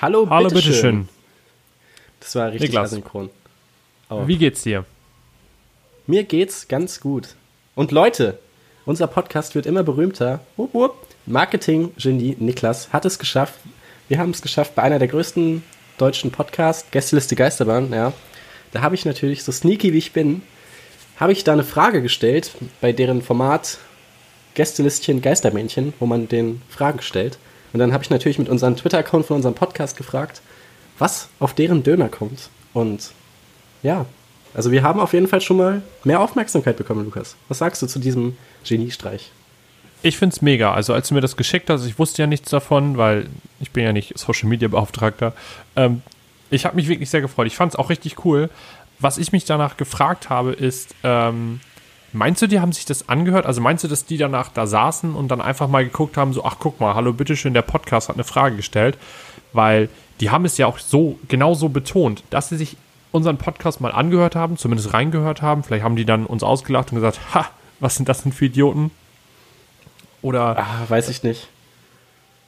Hallo, Hallo, bitteschön. bitteschön. Das war richtig Niklas. asynchron. Oh. Wie geht's dir? Mir geht's ganz gut. Und Leute, unser Podcast wird immer berühmter. Marketing-Genie Niklas hat es geschafft. Wir haben es geschafft bei einer der größten deutschen Podcasts, Gästeliste Geisterbahn, ja. Da habe ich natürlich, so sneaky wie ich bin, habe ich da eine Frage gestellt, bei deren Format Gästelistchen Geistermännchen, wo man den Fragen stellt. Und dann habe ich natürlich mit unserem Twitter-Account von unserem Podcast gefragt, was auf deren Döner kommt. Und ja, also wir haben auf jeden Fall schon mal mehr Aufmerksamkeit bekommen, Lukas. Was sagst du zu diesem Geniestreich? Ich find's mega. Also als du mir das geschickt hast, ich wusste ja nichts davon, weil ich bin ja nicht Social Media Beauftragter. Ähm, ich habe mich wirklich sehr gefreut. Ich fand's auch richtig cool. Was ich mich danach gefragt habe, ist, ähm, meinst du, die haben sich das angehört? Also meinst du, dass die danach da saßen und dann einfach mal geguckt haben, so, ach guck mal, hallo, bitteschön, der Podcast hat eine Frage gestellt? Weil die haben es ja auch so, genau so betont, dass sie sich unseren Podcast mal angehört haben, zumindest reingehört haben. Vielleicht haben die dann uns ausgelacht und gesagt, ha, was sind das denn für Idioten? Oder Ah, weiß ich nicht.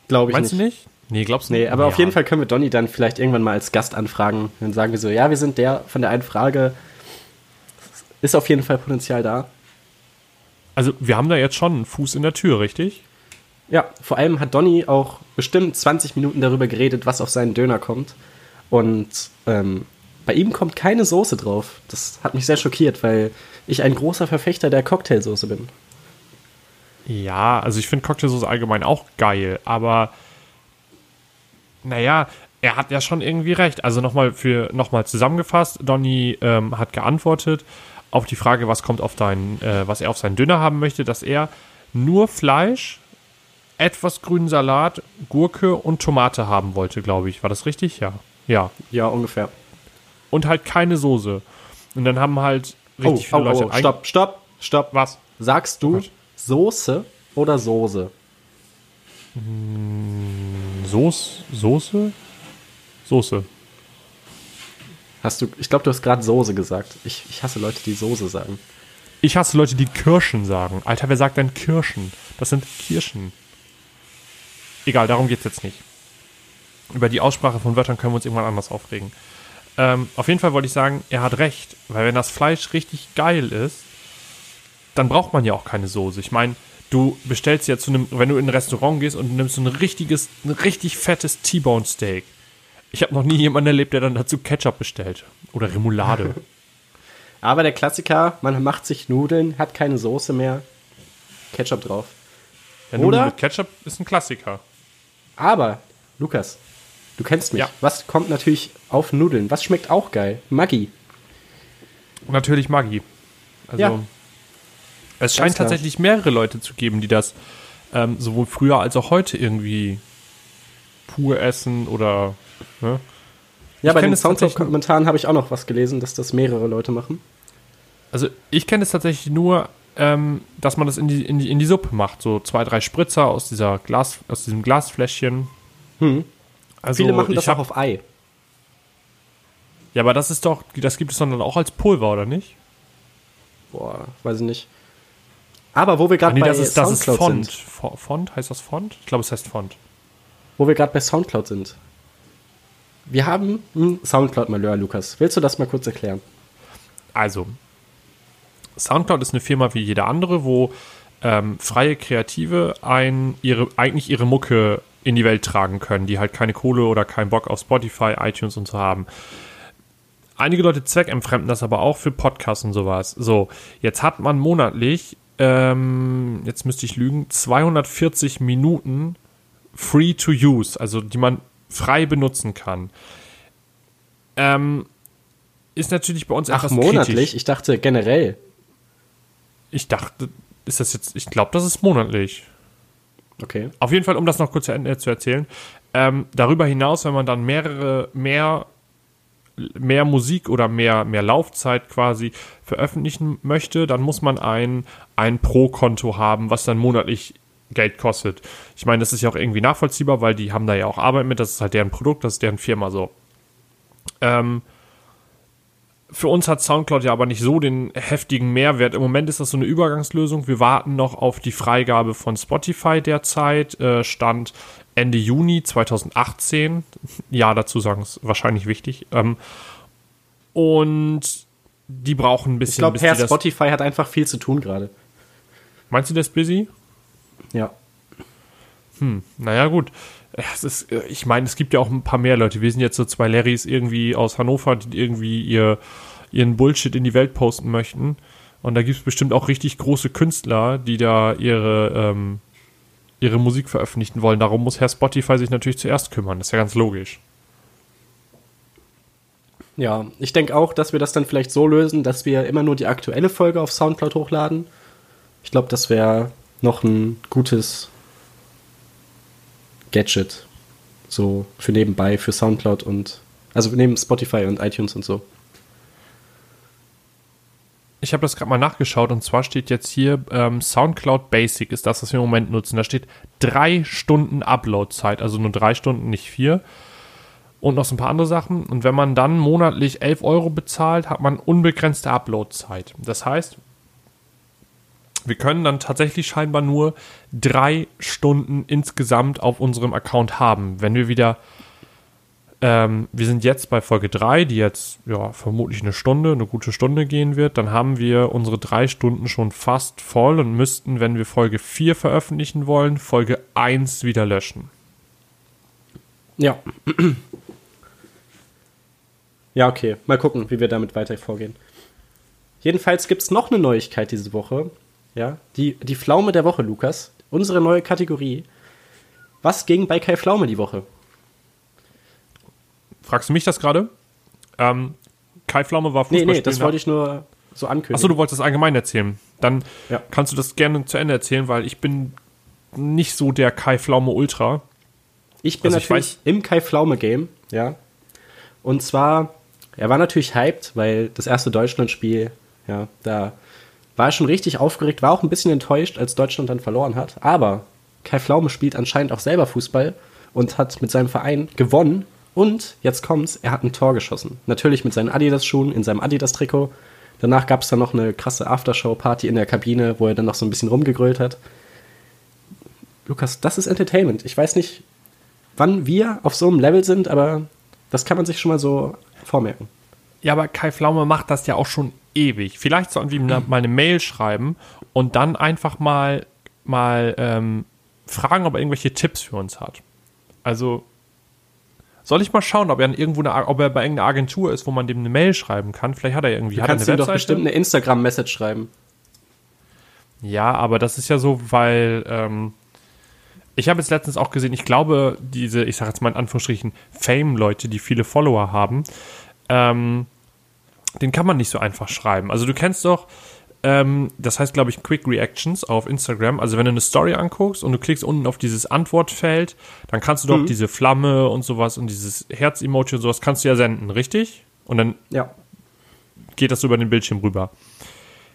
Glaube ich meinst nicht. du nicht? Nee, glaubst du Nee, nicht? aber auf Ja. jeden Fall können wir Donny dann vielleicht irgendwann mal als Gast anfragen. Dann sagen wir so, ja, wir sind der von der einen Frage. Ist auf jeden Fall Potenzial da. Also, wir haben da jetzt schon einen Fuß in der Tür, richtig? Ja, vor allem hat Donny auch bestimmt 20 Minuten darüber geredet, was auf seinen Döner kommt. Und ähm, bei ihm kommt keine Soße drauf. Das hat mich sehr schockiert, weil ich ein großer Verfechter der Cocktailsoße bin. Ja, also ich finde Cocktailsoße allgemein auch geil, aber naja, er hat ja schon irgendwie recht. Also nochmal für nochmal zusammengefasst, Donny ähm, hat geantwortet auf die Frage, was kommt auf deinen, äh, was er auf seinen Döner haben möchte, dass er nur Fleisch, etwas grünen Salat, Gurke und Tomate haben wollte, glaube ich. War das richtig? Ja. Ja. Ja, ungefähr. Und halt keine Soße. Und dann haben halt Oh, richtig viele oh, Leute oh, stopp, stopp, stopp. Was? Sagst du. Soße oder Soße? Soße? Soße? Soße. Hast du, ich glaube, du hast gerade Soße gesagt. Ich, ich hasse Leute, die Soße sagen. Ich hasse Leute, die Kirschen sagen. Alter, wer sagt denn Kirschen? Das sind Kirschen. Egal, darum geht's jetzt nicht. Über die Aussprache von Wörtern können wir uns irgendwann anders aufregen. Ähm, auf jeden Fall wollte ich sagen, er hat recht, weil wenn das Fleisch richtig geil ist, dann braucht man ja auch keine Soße. Ich meine, du bestellst ja zu einem, wenn du in ein Restaurant gehst und nimmst so ein richtiges, ein richtig fettes T-Bone Steak. Ich habe noch nie jemanden erlebt, der dann dazu Ketchup bestellt oder Remoulade. Aber der Klassiker, man macht sich Nudeln, hat keine Soße mehr, Ketchup drauf. Ja, Nudeln Oder? mit Ketchup ist ein Klassiker. Aber, Lukas, du kennst mich. Ja. Was kommt natürlich auf Nudeln? Was schmeckt auch geil? Maggi. Natürlich Maggi. Also, Ja. es scheint tatsächlich mehrere Leute zu geben, die das ähm, sowohl früher als auch heute irgendwie pur essen oder. Ne? Ja, Ich bei den Soundcloud-Kommentaren habe ich auch noch was gelesen, dass das mehrere Leute machen. Also, ich kenne es tatsächlich nur, ähm, dass man das in die, in, die, in die Suppe macht. So zwei, drei Spritzer aus, dieser Glas, aus diesem Glasfläschchen. Hm. Also, Viele machen das hab, auch auf Ei. Ja, aber das ist doch, das gibt es dann auch als Pulver, oder nicht? Boah, weiß ich nicht. Aber wo wir gerade nee, bei ist, das ist Soundcloud Font. sind, Fo- Font? Heißt das Font? Ich glaube, es heißt Font. wo wir gerade bei Soundcloud sind. Wir haben ein Soundcloud-Malheur, Lukas. Willst du das mal kurz erklären? Also, Soundcloud ist eine Firma wie jede andere, wo ähm, freie Kreative ein, ihre, eigentlich ihre Mucke in die Welt tragen können, die halt keine Kohle oder keinen Bock auf Spotify, iTunes und so haben. Einige Leute zweckentfremden das aber auch für Podcasts und sowas. So, jetzt hat man monatlich, ähm, jetzt müsste ich lügen, 240 Minuten free to use, also die man frei benutzen kann. Ähm, ist natürlich bei uns Ach, etwas monatlich? kritisch. Ich dachte generell. Ich dachte, ist das jetzt, ich glaube, das ist monatlich. Okay. Auf jeden Fall, um das noch kurz zu Ende zu erzählen. Ähm, darüber hinaus, wenn man dann mehrere, mehr, mehr Musik oder mehr, mehr Laufzeit quasi veröffentlichen möchte, dann muss man ein, ein Pro-Konto haben, was dann monatlich Geld kostet. Ich meine, das ist ja auch irgendwie nachvollziehbar, weil die haben da ja auch Arbeit mit, das ist halt deren Produkt, das ist deren Firma so. Ähm, für uns hat Soundcloud ja aber nicht so den heftigen Mehrwert. Im Moment ist das so eine Übergangslösung. Wir warten noch auf die Freigabe von Spotify derzeit. Äh, Stand Ende Juni 2018. Ja, dazu sagen ist wahrscheinlich wichtig. Ähm, und die brauchen ein bisschen. Ich glaube, Herr Spotify hat einfach viel zu tun gerade. Meinst du das busy? Ja. Naja, gut. Ist, äh, ich meine, es gibt ja auch ein paar mehr Leute. Wir sind jetzt so zwei Larrys irgendwie aus Hannover, die irgendwie ihr, ihren Bullshit in die Welt posten möchten. Und da gibt es bestimmt auch richtig große Künstler, die da ihre, ähm, ihre Musik veröffentlichen wollen. Darum muss Herr Spotify sich natürlich zuerst kümmern. Das ist ja ganz logisch. Ja, ich denke auch, dass wir das dann vielleicht so lösen, dass wir immer nur die aktuelle Folge auf Soundcloud hochladen. Ich glaube, das wäre noch ein gutes Gadget. So für nebenbei, für Soundcloud und. Also neben Spotify und iTunes und so. Ich habe das gerade mal nachgeschaut und zwar steht jetzt hier ähm, SoundCloud Basic ist das, was wir im Moment nutzen. Da steht drei Stunden Upload-Zeit, also nur drei Stunden, nicht vier. Und noch so ein paar andere Sachen. Und wenn man dann monatlich 11 Euro bezahlt, hat man unbegrenzte Upload-Zeit. Das heißt, wir können dann tatsächlich scheinbar nur drei Stunden insgesamt auf unserem Account haben. Wenn wir wieder ähm, wir sind jetzt bei Folge 3, die jetzt ja vermutlich eine Stunde, eine gute Stunde gehen wird. Dann haben wir unsere drei Stunden schon fast voll und müssten, wenn wir Folge 4 veröffentlichen wollen, Folge 1 wieder löschen. Ja. Ja, okay. Mal gucken, wie wir damit weiter vorgehen. Jedenfalls gibt es noch eine Neuigkeit diese Woche. Ja, die, die Pflaume der Woche, Lukas. Unsere neue Kategorie. Was ging bei Kai Pflaume die Woche? Fragst du mich das gerade? Ähm, Kai Pflaume war Nee, Fußball nee, das wollte ich nur so ankündigen. Achso, du wolltest das allgemein erzählen. Dann Ja. kannst du das gerne zu Ende erzählen, weil ich bin nicht so der Kai Pflaume Ultra. Ich bin Also ich natürlich im Kai Pflaume Game, ja. Und zwar, er war natürlich hyped, weil das erste Deutschlandspiel, ja, da war er schon richtig aufgeregt, war auch ein bisschen enttäuscht, als Deutschland dann verloren hat. Aber Kai Pflaume spielt anscheinend auch selber Fußball und hat mit seinem Verein gewonnen. Und jetzt kommt's, er hat ein Tor geschossen. Natürlich mit seinen Adidas-Schuhen, in seinem Adidas-Trikot. Danach gab es dann noch eine krasse Aftershow-Party in der Kabine, wo er dann noch so ein bisschen rumgegrölt hat. Lukas, das ist Entertainment. Ich weiß nicht, wann wir auf so einem Level sind, aber das kann man sich schon mal so vormerken. Ja, aber Kai Pflaume macht das ja auch schon ewig. Vielleicht sollten wir ihm da mal eine Mail schreiben und dann einfach mal, mal ähm, fragen, ob er irgendwelche Tipps für uns hat. Also, soll ich mal schauen, ob er, irgendwo eine, ob er bei irgendeiner Agentur ist, wo man dem eine Mail schreiben kann? Vielleicht hat er irgendwie Du hat er kannst ihm doch bestimmt eine Instagram-Message schreiben. Ja, aber das ist ja so, weil ähm, ich habe jetzt letztens auch gesehen, ich glaube, diese, ich sage jetzt mal in Anführungsstrichen, Fame-Leute, die viele Follower haben, ähm, den kann man nicht so einfach schreiben. Also du kennst doch, ähm, das heißt, glaube ich, Quick Reactions auf Instagram. Also wenn du eine Story anguckst und du klickst unten auf dieses Antwortfeld, dann kannst du doch diese Flamme und sowas und dieses Herz-Emoji und sowas kannst du ja senden, richtig? Und dann Ja. geht das über den Bildschirm rüber.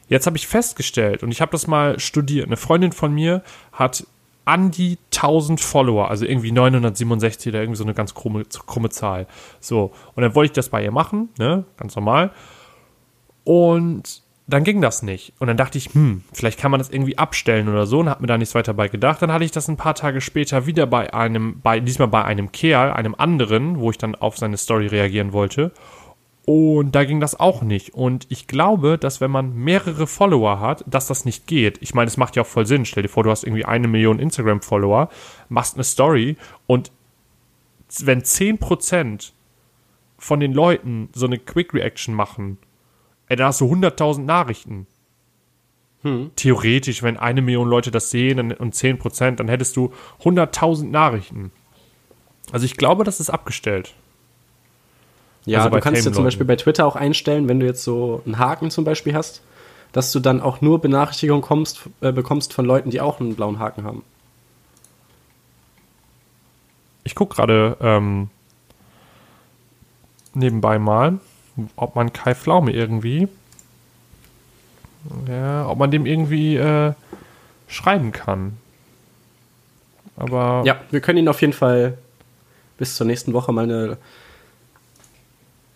Jetzt habe ich festgestellt, und ich habe das mal studiert, eine Freundin von mir hat an die 1000 Follower, also irgendwie 967 oder irgendwie so eine ganz krumme, krumme Zahl. So, und dann wollte ich das bei ihr machen, ne, ganz normal. Und dann ging das nicht. Und dann dachte ich, hm, vielleicht kann man das irgendwie abstellen oder so und habe mir da nichts weiter bei gedacht. Dann hatte ich das ein paar Tage später wieder bei einem, bei, diesmal bei einem Kerl, einem anderen, wo ich dann auf seine Story reagieren wollte. Und da ging das auch nicht. Und ich glaube, dass wenn man mehrere Follower hat, dass das nicht geht. Ich meine, es macht ja auch voll Sinn. Stell dir vor, du hast irgendwie eine Million Instagram-Follower, machst eine Story und wenn 10% von den Leuten so eine Quick Reaction machen, ey, dann hast du 100.000 Nachrichten. Theoretisch, wenn eine Million Leute das sehen und 10%, dann hättest du 100.000 Nachrichten. Also ich glaube, das ist abgestellt. Ja, Also du kannst ja zum. Beispiel bei Twitter auch einstellen, wenn du jetzt so einen Haken zum Beispiel hast, dass du dann auch nur Benachrichtigungen kommst, äh, bekommst von Leuten, die auch einen blauen Haken haben. Ich gucke gerade ähm, nebenbei mal, ob man Kai Pflaume irgendwie, ja, ob man dem irgendwie äh, schreiben kann. Aber Ja, wir können ihn auf jeden Fall bis zur nächsten Woche mal eine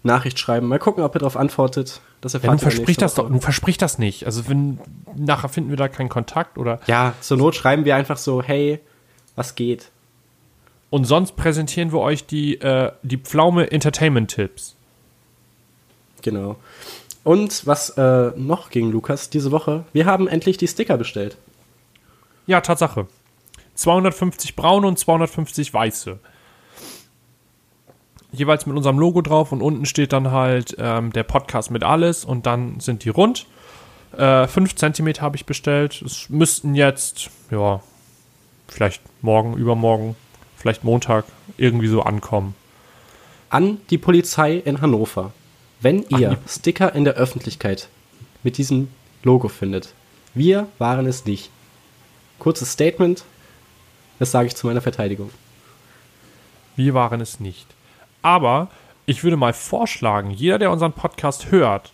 Nachricht schreiben. Mal gucken, ob er darauf antwortet. Das ja, erfahrt nun ihr versprich nächste das doch, nun versprich das nicht. Also wenn nachher finden wir da keinen Kontakt oder Ja, zur Not schreiben wir einfach so, hey, was geht? Und sonst präsentieren wir euch die, äh, die Pflaume Entertainment Tipps. Genau. Und was äh, noch ging, Lukas, diese Woche? Wir haben endlich die Sticker bestellt. Ja, Tatsache. 250 braune und 250 weiße. Jeweils mit unserem Logo drauf und unten steht dann halt ähm, der Podcast mit alles und dann sind die rund. Äh, 5 cm habe ich bestellt. Es müssten jetzt, ja, vielleicht morgen, übermorgen, vielleicht Montag irgendwie so ankommen. An die Polizei in Hannover. Wenn ihr Sticker in der Öffentlichkeit mit diesem Logo findet, wir waren es nicht. Kurzes Statement, das sage ich zu meiner Verteidigung. Wir waren es nicht. Aber ich würde mal vorschlagen, jeder, der unseren Podcast hört,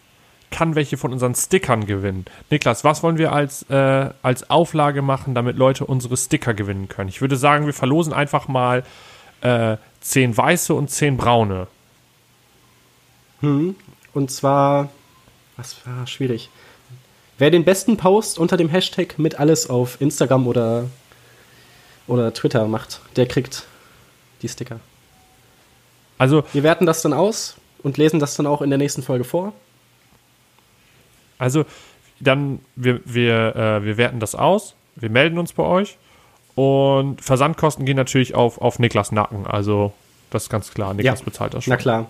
kann welche von unseren Stickern gewinnen. Niklas, was wollen wir als, äh, als Auflage machen, damit Leute unsere Sticker gewinnen können? Ich würde sagen, wir verlosen einfach mal äh, 10 weiße und 10 braune. Hm. Und zwar, was war schwierig. Wer den besten Post unter dem Hashtag mit alles auf Instagram oder, oder Twitter macht, der kriegt die Sticker. Also, Wir werten das dann aus und lesen das dann auch in der nächsten Folge vor. also dann, wir, wir, äh, wir werten das aus, wir melden uns bei euch und Versandkosten gehen natürlich auf, auf Niklas Nacken. Also, das ist ganz klar. Niklas Ja. bezahlt das schon. Na klar.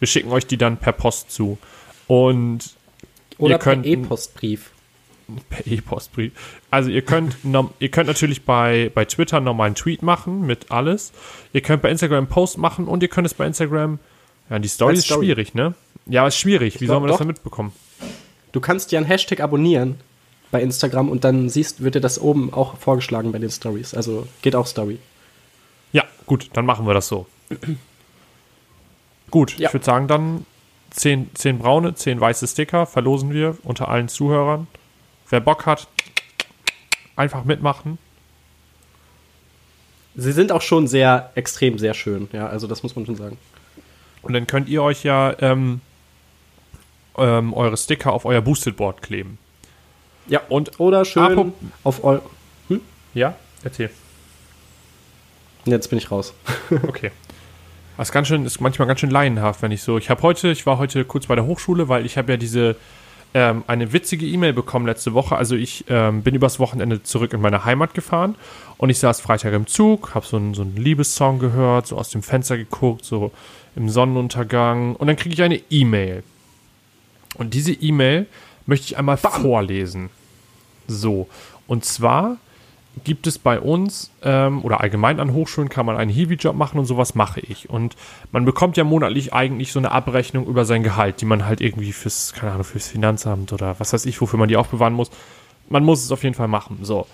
Wir schicken euch die dann per Post zu. Und Oder Ihr könnt- per E-Postbrief. per E-Postbrief. Also ihr könnt, ihr könnt natürlich bei, bei Twitter nochmal einen Tweet machen mit alles. Ihr könnt bei Instagram einen Post machen und ihr könnt es bei Instagram. Ja, die Story Als ist Story. schwierig, ne? Ja, ist schwierig. Wie glaub sollen wir das denn mitbekommen? Du kannst dir einen Hashtag abonnieren bei Instagram und dann siehst, wird dir das oben auch vorgeschlagen bei den Stories. Also geht auch Story. Ja, gut, dann machen wir das so. Gut, Ja. ich würde sagen, dann 10, 10 braune, 10 weiße Sticker verlosen wir unter allen Zuhörern. Wer Bock hat, einfach mitmachen. Sie sind auch schon sehr extrem sehr schön. Ja, also das muss man schon sagen. Und dann könnt ihr euch ja ähm, ähm, eure Sticker auf euer Boosted Board kleben. Ja. Und Oder schön Apro- auf eu ja, erzähl. Jetzt bin ich raus. Okay. Das ist ganz schön, ist manchmal ganz schön laienhaft, wenn ich so. Ich habe heute, ich war heute kurz bei der Hochschule, weil ich habe ja diese ähm, eine witzige E-Mail bekommen letzte Woche. Also ich ähm, bin übers Wochenende zurück in meine Heimat gefahren und ich saß Freitag im Zug, habe so einen so einen Liebessong gehört, so aus dem Fenster geguckt, so im Sonnenuntergang und dann kriege ich eine E-Mail. Und diese E-Mail möchte ich einmal vorlesen. So, und zwar gibt es bei uns ähm, oder allgemein an Hochschulen kann man einen Hiwi-Job machen und sowas mache ich. Und man bekommt ja monatlich eigentlich so eine Abrechnung über sein Gehalt, die man halt irgendwie fürs, keine Ahnung, fürs Finanzamt oder was weiß ich, wofür man die aufbewahren muss. Man muss es auf jeden Fall machen. So.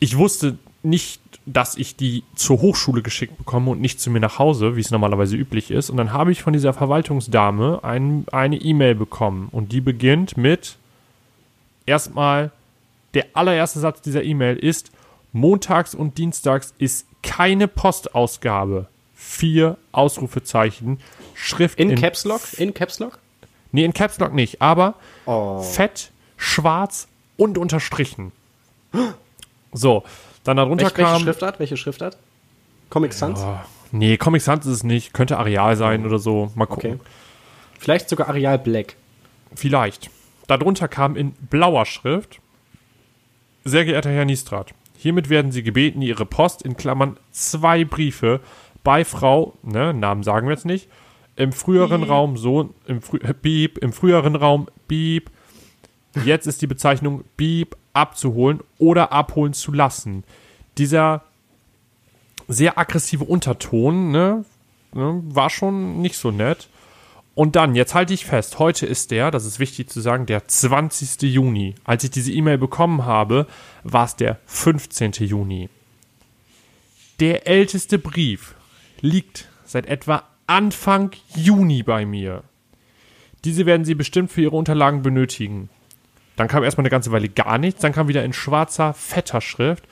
Ich wusste nicht, dass ich die zur Hochschule geschickt bekomme und nicht zu mir nach Hause, wie es normalerweise üblich ist. Und dann habe ich von dieser Verwaltungsdame ein, eine E-Mail bekommen. Und die beginnt mit erstmal, der allererste Satz dieser E-Mail ist, montags und dienstags ist keine Postausgabe. Vier Ausrufezeichen, Schrift In, Caps Lock? In Caps Lock? Nee, in Caps Lock nicht, aber Oh. fett, schwarz und unterstrichen. So, dann darunter Welche, welche kam. Schriftart? Welche Schriftart? Comic Sans? Ah, nee, Comic Sans ist es nicht. Könnte Areal sein oder so. Mal gucken. Okay. Vielleicht sogar Areal Black. Vielleicht. Darunter kam in blauer Schrift: Sehr geehrter Herr Niestrat, hiermit werden Sie gebeten, Ihre Post in Klammern zwei Briefe bei Frau, ne, Namen sagen wir jetzt nicht, im früheren Raum so, im, frü äh, Beep, im früheren Raum Beep, jetzt ist die Bezeichnung Beep abzuholen oder abholen zu lassen. Dieser sehr aggressive Unterton, ne, ne, war schon nicht so nett. Und dann, jetzt halte ich fest, heute ist der, das ist wichtig zu sagen, der 20. Juni. Als ich diese E-Mail bekommen habe, war es der 15. Juni. Der älteste Brief liegt seit etwa Anfang Juni bei mir. Diese werden Sie bestimmt für Ihre Unterlagen benötigen. Dann kam erstmal eine ganze Weile gar nichts, dann kam wieder in schwarzer, fetter Schrift.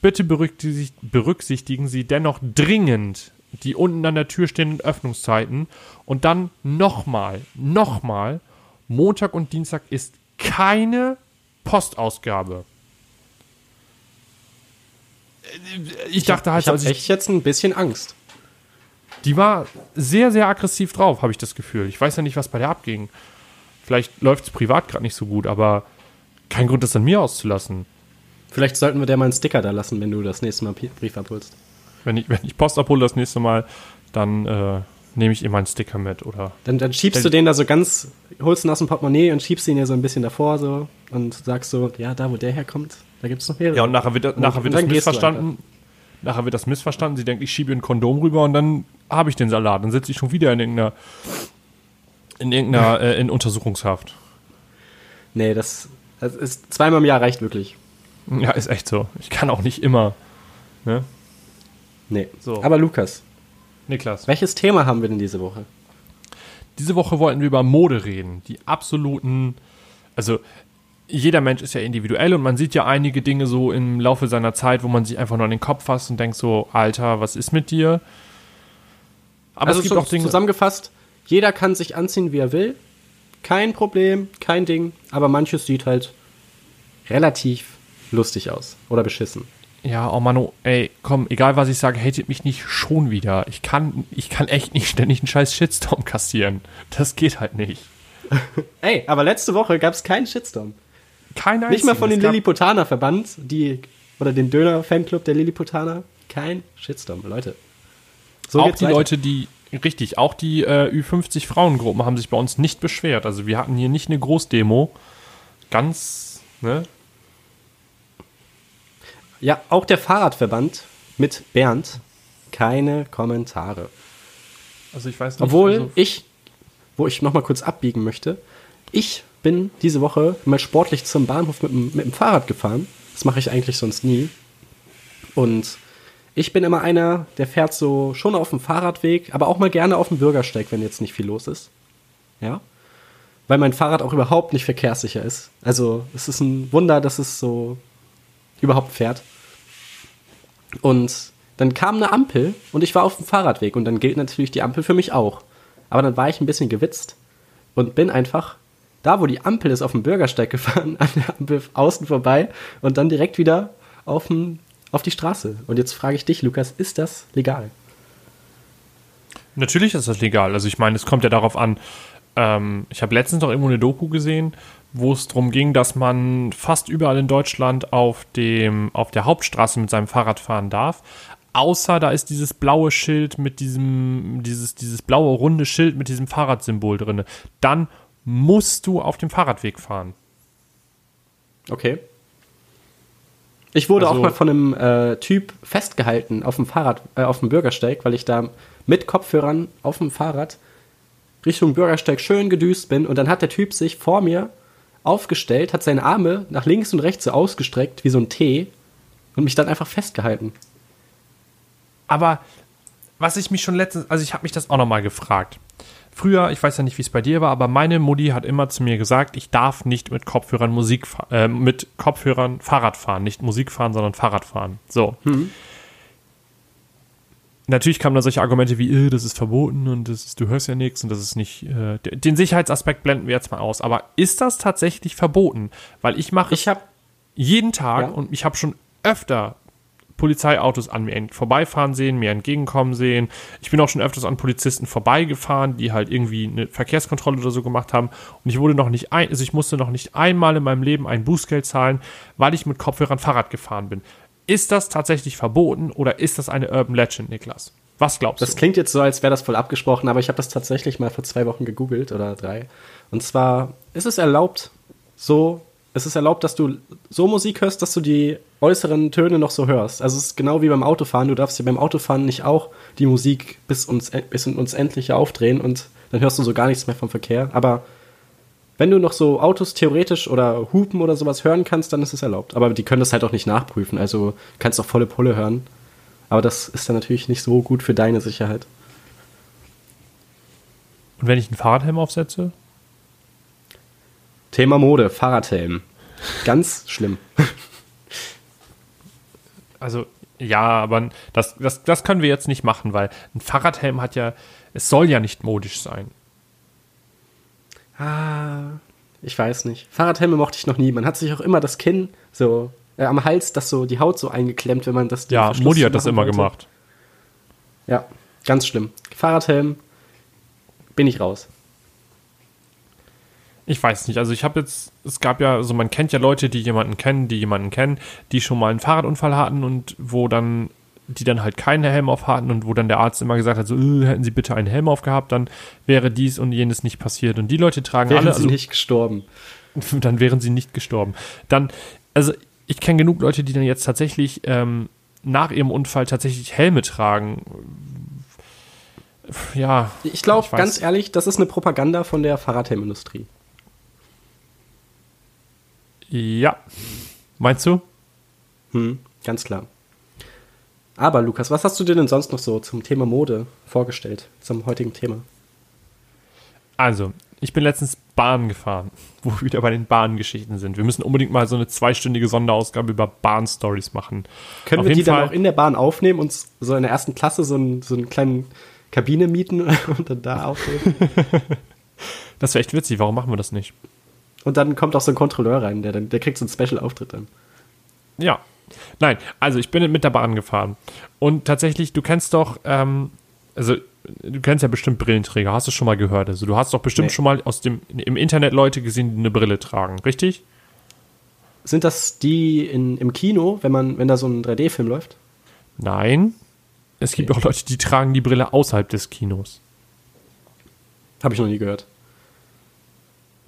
Bitte berücksichtig- berücksichtigen Sie dennoch dringend die unten an der Tür stehenden Öffnungszeiten. Und dann nochmal, nochmal, Montag und Dienstag ist keine Postausgabe. ich dachte halt, ich habe als ich, echt jetzt ein bisschen Angst. die war sehr, sehr aggressiv drauf, habe ich das Gefühl. Ich weiß ja nicht, was bei der abging. Vielleicht läuft es privat gerade nicht so gut, aber kein Grund, das an mir auszulassen. Vielleicht sollten wir der mal einen Sticker da lassen, wenn du das nächste Mal Brief abholst. Wenn ich, wenn ich Post abhole das nächste Mal, dann äh, nehme ich immer einen Sticker mit oder. Dann, dann schiebst du den da so ganz, holst ihn aus dem Portemonnaie und schiebst ihn ja so ein bisschen davor so und sagst so, ja, da wo der herkommt, da gibt's noch mehrere. Ja, und nachher wird, nachher und wird das dann gehst du missverstanden. Nachher wird das missverstanden. Sie denkt, ich schiebe ein Kondom rüber und dann habe ich den Salat. Dann sitze ich schon wieder in irgendeiner, in irgendeiner äh, in Untersuchungshaft. Nee, das, das ist zweimal im Jahr reicht wirklich. Ja, ist echt so. Ich kann auch nicht immer. Ne? Nee. So. Aber Lukas, Niklas. welches Thema haben wir denn diese Woche? Diese Woche wollten wir über Mode reden. Die absoluten, also jeder Mensch ist ja individuell und man sieht ja einige Dinge so im Laufe seiner Zeit, wo man sich einfach nur an den Kopf fasst und denkt so, Alter, was ist mit dir? Aber also es gibt so auch Dinge. zusammengefasst, jeder kann sich anziehen, wie er will. Kein Problem, kein Ding. Aber manches sieht halt relativ lustig aus oder beschissen. Ja, oh Mano, ey, komm, egal was ich sage, hatet mich nicht schon wieder. Ich kann, ich kann echt nicht ständig einen scheiß Shitstorm kassieren. Das geht halt nicht. Ey, aber letzte Woche gab es keinen Shitstorm. Keiner Nicht mal von den Lilliputaner Verband, die oder den Döner Fanclub der Lilliputaner. Kein Shitstorm, Leute. So auch die weiter. Leute, die, richtig, auch die äh, Ü50 Frauengruppen haben sich bei uns nicht beschwert. Also wir hatten hier nicht eine Großdemo. Ganz, ne? Ja, auch der Fahrradverband mit Bernd. Keine Kommentare. Also ich weiß nicht. Obwohl also, ich, wo ich nochmal kurz abbiegen möchte, ich bin diese Woche mal sportlich zum Bahnhof mit, dem- mit dem Fahrrad gefahren. Das mache ich eigentlich sonst nie. Und ich bin immer einer, der fährt so schon auf dem Fahrradweg, aber auch mal gerne auf dem Bürgersteig, wenn jetzt nicht viel los ist. Ja. Weil mein Fahrrad auch überhaupt nicht verkehrssicher ist. Also es ist ein Wunder, dass es so überhaupt fährt. Und dann kam eine Ampel und ich war auf dem Fahrradweg und dann gilt natürlich die Ampel für mich auch. Aber dann war ich ein bisschen gewitzt und bin einfach da, wo die Ampel ist, auf dem Bürgersteig gefahren, an der Ampel außen vorbei und dann direkt wieder auf, dem, auf die Straße. Und jetzt frage ich dich, Lukas, ist das legal? Natürlich ist das legal. Also ich meine, es kommt ja darauf an. Ähm, ich habe letztens noch irgendwo eine Doku gesehen, wo es darum ging, dass man fast überall in Deutschland auf, dem, auf der Hauptstraße mit seinem Fahrrad fahren darf. Außer da ist dieses blaue Schild mit diesem, dieses, dieses blaue runde Schild mit diesem Fahrradsymbol drin. Dann musst du auf dem Fahrradweg fahren. Okay. Ich wurde Also- auch mal von einem äh, Typ festgehalten auf dem Fahrrad, äh, auf dem Bürgersteig, weil ich da mit Kopfhörern auf dem Fahrrad Richtung Bürgersteig schön gedüst bin und dann hat der Typ sich vor mir aufgestellt, hat seine Arme nach links und rechts so ausgestreckt wie so ein T und mich dann einfach festgehalten. Aber was ich mich schon letztens, also ich habe mich das auch nochmal gefragt. Früher, ich weiß ja nicht, wie es bei dir war, aber meine Mutti hat immer zu mir gesagt, ich darf nicht mit Kopfhörern Musik, äh, mit Kopfhörern Fahrrad fahren, nicht Musik fahren, sondern Fahrrad fahren. So. Natürlich kamen da solche Argumente wie, äh, das ist verboten und das ist, du hörst ja nichts und das ist nicht. Äh, den Sicherheitsaspekt blenden wir jetzt mal aus. Aber ist das tatsächlich verboten? Weil ich mache Ich jeden Tag Ja. und ich habe schon öfter Polizeiautos an mir vorbeifahren sehen, mir entgegenkommen sehen. Ich bin auch schon öfters an Polizisten vorbeigefahren, die halt irgendwie eine Verkehrskontrolle oder so gemacht haben. Und ich wurde noch nicht ein, also ich musste noch nicht einmal in meinem Leben ein Bußgeld zahlen, weil ich mit Kopfhörern Fahrrad gefahren bin. Ist das tatsächlich verboten oder ist das eine Urban Legend, Niklas? Was glaubst Das du? klingt jetzt so, als wäre das voll abgesprochen, aber ich habe das tatsächlich mal vor zwei Wochen gegoogelt oder drei. Und zwar ist es erlaubt, so, es ist erlaubt, dass du so Musik hörst, dass du die äußeren Töne noch so hörst. Also es ist genau wie beim Autofahren. Du darfst ja beim Autofahren nicht auch die Musik bis uns, bis in uns Endliche aufdrehen und dann hörst du so gar nichts mehr vom Verkehr. Aber wenn du noch so Autos theoretisch oder Hupen oder sowas hören kannst, dann ist es erlaubt. Aber die können das halt auch nicht nachprüfen. Also kannst auch volle Pulle hören. Aber das ist dann natürlich nicht so gut für deine Sicherheit. Und wenn ich einen Fahrradhelm aufsetze? Thema Mode, Fahrradhelm. Ganz schlimm. Also, ja, aber das, das, das können wir jetzt nicht machen, weil ein Fahrradhelm hat ja, es soll ja nicht modisch sein. Ah, ich weiß nicht. Fahrradhelme mochte ich noch nie. Man hat sich auch immer das Kinn so äh, am Hals, dass so die Haut so eingeklemmt, wenn man das. Ja, Mutti hat das immer wollte. gemacht. Ja, ganz schlimm. Fahrradhelm, bin ich raus. Ich weiß nicht, also ich habe jetzt, es gab ja, also man kennt ja Leute, die jemanden kennen, die jemanden kennen, die schon mal einen Fahrradunfall hatten und wo dann, die dann halt keinen Helm auf hatten und wo dann der Arzt immer gesagt hat, so, äh, hätten sie bitte einen Helm aufgehabt, dann wäre dies und jenes nicht passiert. Und die Leute tragen Wären alle, sie also, nicht gestorben. dann wären sie nicht gestorben. Dann, also ich kenne genug Leute, die dann jetzt tatsächlich ähm, nach ihrem Unfall tatsächlich Helme tragen. Ja, Ich glaube, ganz ehrlich, das ist eine Propaganda von der Fahrradhelmindustrie. ja. Meinst du? Hm, ganz klar. Aber Lukas, was hast du dir denn sonst noch so zum Thema Mode vorgestellt, zum heutigen Thema? Also, ich bin letztens Bahn gefahren, wo wir wieder bei den Bahngeschichten sind. Wir müssen unbedingt mal so eine zweistündige Sonderausgabe über Bahnstories machen. Können Auf wir die jeden dann Fall- auch in der Bahn aufnehmen und so in der ersten Klasse so, einen, so eine kleine Kabine mieten und dann da aufnehmen? Das wäre echt witzig, warum machen wir das nicht? Und dann kommt auch so ein Kontrolleur rein, der, dann, der kriegt so einen Special-Auftritt dann. Ja. Nein, also ich bin mit der Bahn gefahren. Und tatsächlich, du kennst doch, ähm, also du kennst ja bestimmt Brillenträger, hast du schon mal gehört. Also du hast doch bestimmt Nee. schon mal aus dem, im Internet Leute gesehen, die eine Brille tragen, richtig? Sind das die in, im Kino, wenn man, wenn da so ein 3D-Film läuft? Nein. Es gibt auch Leute, die tragen die Brille außerhalb des Kinos. Habe ich noch nie gehört.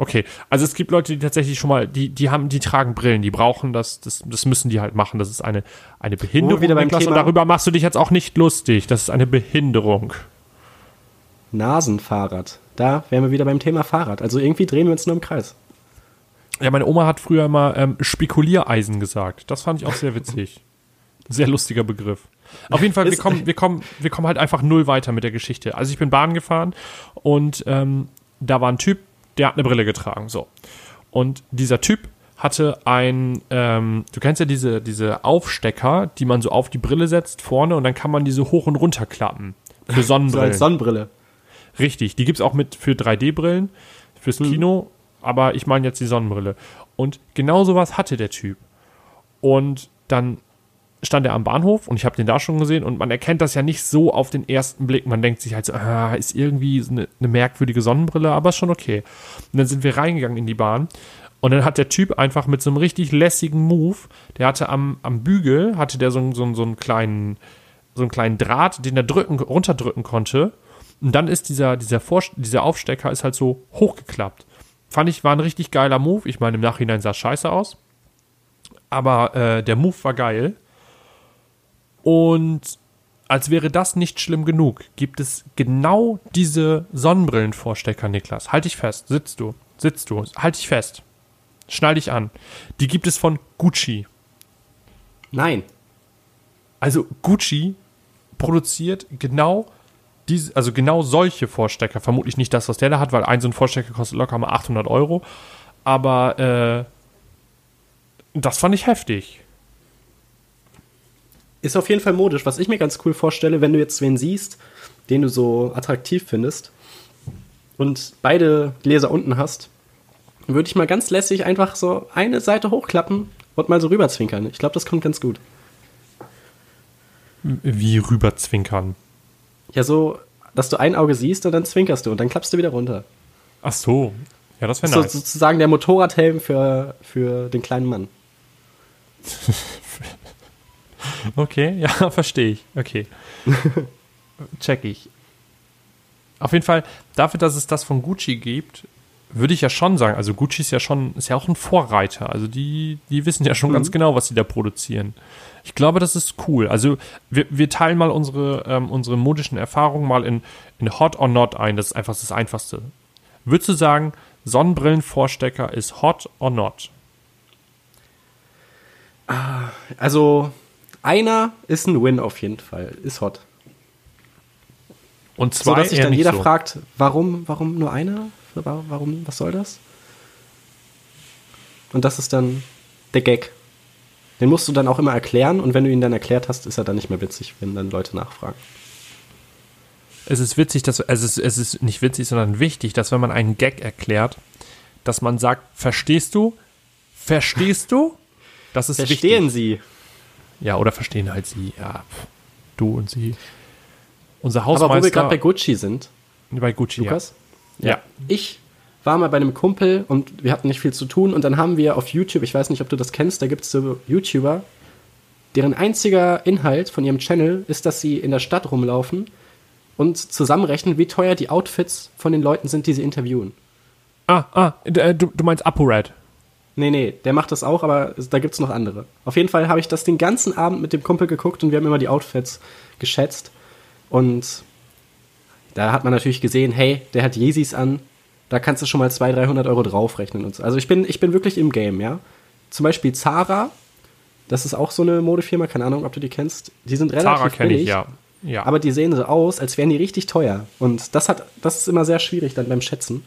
Okay, also es gibt Leute, die tatsächlich schon mal, die, die haben, die tragen Brillen, die brauchen das, das, das müssen die halt machen. Das ist eine, eine Behinderung. wieder beim Niklas, und Thema- darüber machst du dich jetzt auch nicht lustig. Das ist eine Behinderung. Nasenfahrrad. Da wären wir wieder beim Thema Fahrrad. Also irgendwie drehen wir uns nur im Kreis. Ja, meine Oma hat früher immer ähm, Spekuliereisen gesagt. Das fand ich auch sehr witzig. Sehr lustiger Begriff. Auf jeden Fall, wir kommen, wir, kommen, wir kommen halt einfach null weiter mit der Geschichte. Also ich bin Bahn gefahren und ähm, da war ein Typ, der hat eine Brille getragen. So. Und dieser Typ hatte ein, ähm, du kennst ja diese, diese Aufstecker, die man so auf die Brille setzt vorne und dann kann man diese hoch und runter klappen. Für So Sonnenbrillen. als Sonnenbrille. Richtig, die gibt's auch mit für 3D-Brillen, fürs Kino, aber ich meine jetzt die Sonnenbrille. Und genau sowas hatte der Typ. Und dann stand er am Bahnhof und ich habe den da schon gesehen und man erkennt das ja nicht so auf den ersten Blick. Man denkt sich halt so, ah, ist irgendwie eine, eine merkwürdige Sonnenbrille, aber ist schon okay. Und dann sind wir reingegangen in die Bahn und dann hat der Typ einfach mit so einem richtig lässigen Move, der hatte am, am Bügel, hatte der so, so, so einen kleinen, so einen kleinen Draht, den er drücken, runterdrücken konnte. Und dann ist dieser, dieser, dieser Aufstecker ist halt so hochgeklappt. Fand ich, war ein richtig geiler Move. Ich meine, im Nachhinein sah es scheiße aus. Aber äh, der Move war geil. Und als wäre das nicht schlimm genug, gibt es genau diese Sonnenbrillenvorstecker, Niklas. Halt dich fest. Sitzt du. Sitzt du. Halt dich fest. Schnall dich an. Die gibt es von Gucci. Nein. Also Gucci produziert genau diese, also genau solche Vorstecker. Vermutlich nicht das, was der da hat, weil ein so ein Vorstecker kostet locker mal 800 Euro. Aber äh, das fand ich heftig. Ist auf jeden Fall modisch. Was ich mir ganz cool vorstelle, wenn du jetzt wen siehst, den du so attraktiv findest und beide Gläser unten hast, würde ich mal ganz lässig einfach so eine Seite hochklappen und mal so rüberzwinkern. Ich glaube, das kommt ganz gut. Wie rüberzwinkern. Ja, so, dass du ein Auge siehst und dann zwinkerst du und dann klappst du wieder runter. Ach so. Ja, das wäre So, nice. sozusagen der Motorradhelm für, für den kleinen Mann. Okay, ja, verstehe ich. Okay. Check ich. Auf jeden Fall, dafür, dass es das von Gucci gibt, würde ich ja schon sagen, also Gucci ist ja schon, ist ja auch ein Vorreiter. Also die, die wissen ja schon ganz genau, was sie da produzieren. Ich glaube, das ist cool. Also wir, wir teilen mal unsere, ähm, unsere modischen Erfahrungen mal in, in Hot or Not ein. Das ist einfach das Einfachste. Würdest du sagen, Sonnenbrillenvorstecker ist Hot or Not? Also, einer ist ein Win auf jeden Fall. Ist hot. Und So, zwei dass sich dann jeder so. fragt, warum, warum nur einer? Wa- Warum, was soll das? Und das ist dann der Gag. Den musst du dann auch immer erklären und wenn du ihn dann erklärt hast, ist er dann nicht mehr witzig, wenn dann Leute nachfragen. Es ist witzig, dass es ist, es ist nicht witzig, sondern wichtig, dass wenn man einen Gag erklärt, dass man sagt, verstehst du? Verstehst du? Das ist Verstehen wichtig. Sie. Ja, oder verstehen halt sie. Ja, pff, du und sie. Unser Aber wo wir Hausmeister gerade bei Gucci sind, bei Gucci. Lukas. Ja. Ich war mal bei einem Kumpel und wir hatten nicht viel zu tun und dann haben wir auf YouTube, ich weiß nicht, ob du das kennst, da gibt es so YouTuber, deren einziger Inhalt von ihrem Channel ist, dass sie in der Stadt rumlaufen und zusammenrechnen, wie teuer die Outfits von den Leuten sind, die sie interviewen. Ja. Ah, ah, äh, du, du meinst ApoRed. Nee, nee, der macht das auch, aber da gibt es noch andere. Auf jeden Fall habe ich das den ganzen Abend mit dem Kumpel geguckt und wir haben immer die Outfits geschätzt. Und da hat man natürlich gesehen, hey, der hat Yeezys an, da kannst du schon mal 200, 300 Euro draufrechnen und so. Also ich bin, ich bin wirklich im Game, ja. Zum Beispiel Zara, das ist auch so eine Modefirma, keine Ahnung, ob du die kennst. Die sind relativ Zara kenne ich, ja. ja. aber die sehen so aus, als wären die richtig teuer. Und das hat, das ist immer sehr schwierig dann beim Schätzen.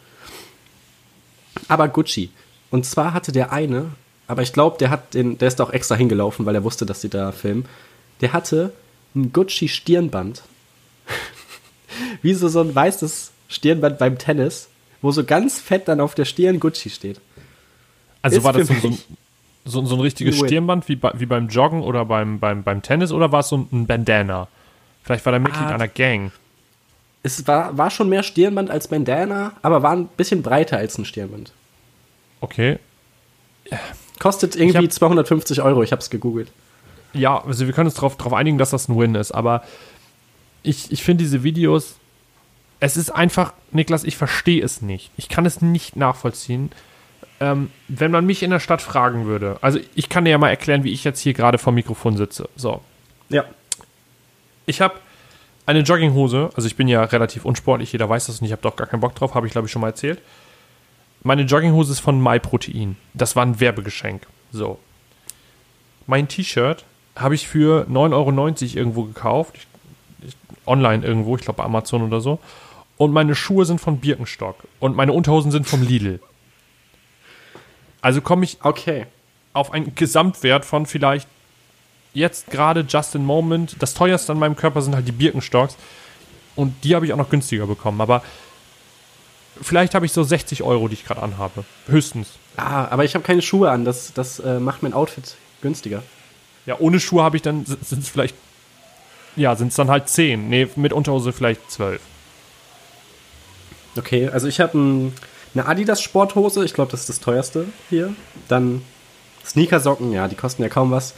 Aber Gucci. Und zwar hatte der eine, aber ich glaube, der hat den, der ist auch extra hingelaufen, weil er wusste, dass die da filmen. Der hatte ein Gucci Stirnband. Wie so, so ein weißes Stirnband beim Tennis, wo so ganz fett dann auf der Stirn Gucci steht. also ist war das so, so, so, ein richtiges. Stirnband wie, bei, wie beim Joggen oder beim, beim, beim Tennis oder war es so ein Bandana? Vielleicht war der Mitglied Ah. einer Gang. Es war, war schon mehr Stirnband als Bandana, aber war ein bisschen breiter als ein Stirnband. Okay. Kostet irgendwie hab- 250 Euro, ich habe es gegoogelt. Ja, also wir können uns darauf drauf einigen, dass das ein Win ist, aber ich, ich finde diese Videos, es ist einfach, Niklas, ich verstehe es nicht. Ich kann es nicht nachvollziehen. Ähm, wenn man mich in der Stadt fragen würde, also ich kann dir ja mal erklären, wie ich jetzt hier gerade vom Mikrofon sitze. So, Ja. ich habe eine Jogginghose, also ich bin ja relativ unsportlich, jeder weiß das und ich habe doch gar keinen Bock drauf, habe ich glaube ich schon mal erzählt. Meine Jogginghose ist von MyProtein. Das war ein Werbegeschenk. So. Mein T-Shirt habe ich für 9,90 Euro irgendwo gekauft. Ich, ich, online irgendwo, ich glaube bei Amazon oder so. Und meine Schuhe sind von Birkenstock. Und meine Unterhosen sind vom Lidl. Also komme ich Okay. auf einen Gesamtwert von vielleicht jetzt gerade just in moment. Das teuerste an meinem Körper sind halt die Birkenstocks. Und die habe ich auch noch günstiger bekommen. Aber vielleicht habe ich so 60 Euro, die ich gerade anhabe. Höchstens. Ah, aber ich habe keine Schuhe an. Das, das äh, macht mein Outfit günstiger. Ja, ohne Schuhe habe ich dann, sind es vielleicht, ja, sind es dann halt 10. Nee, mit Unterhose vielleicht 12. Okay, also ich habe ein, eine Adidas Sporthose. Ich glaube, das ist das teuerste hier. Dann Sneakersocken. Ja, die kosten ja kaum was.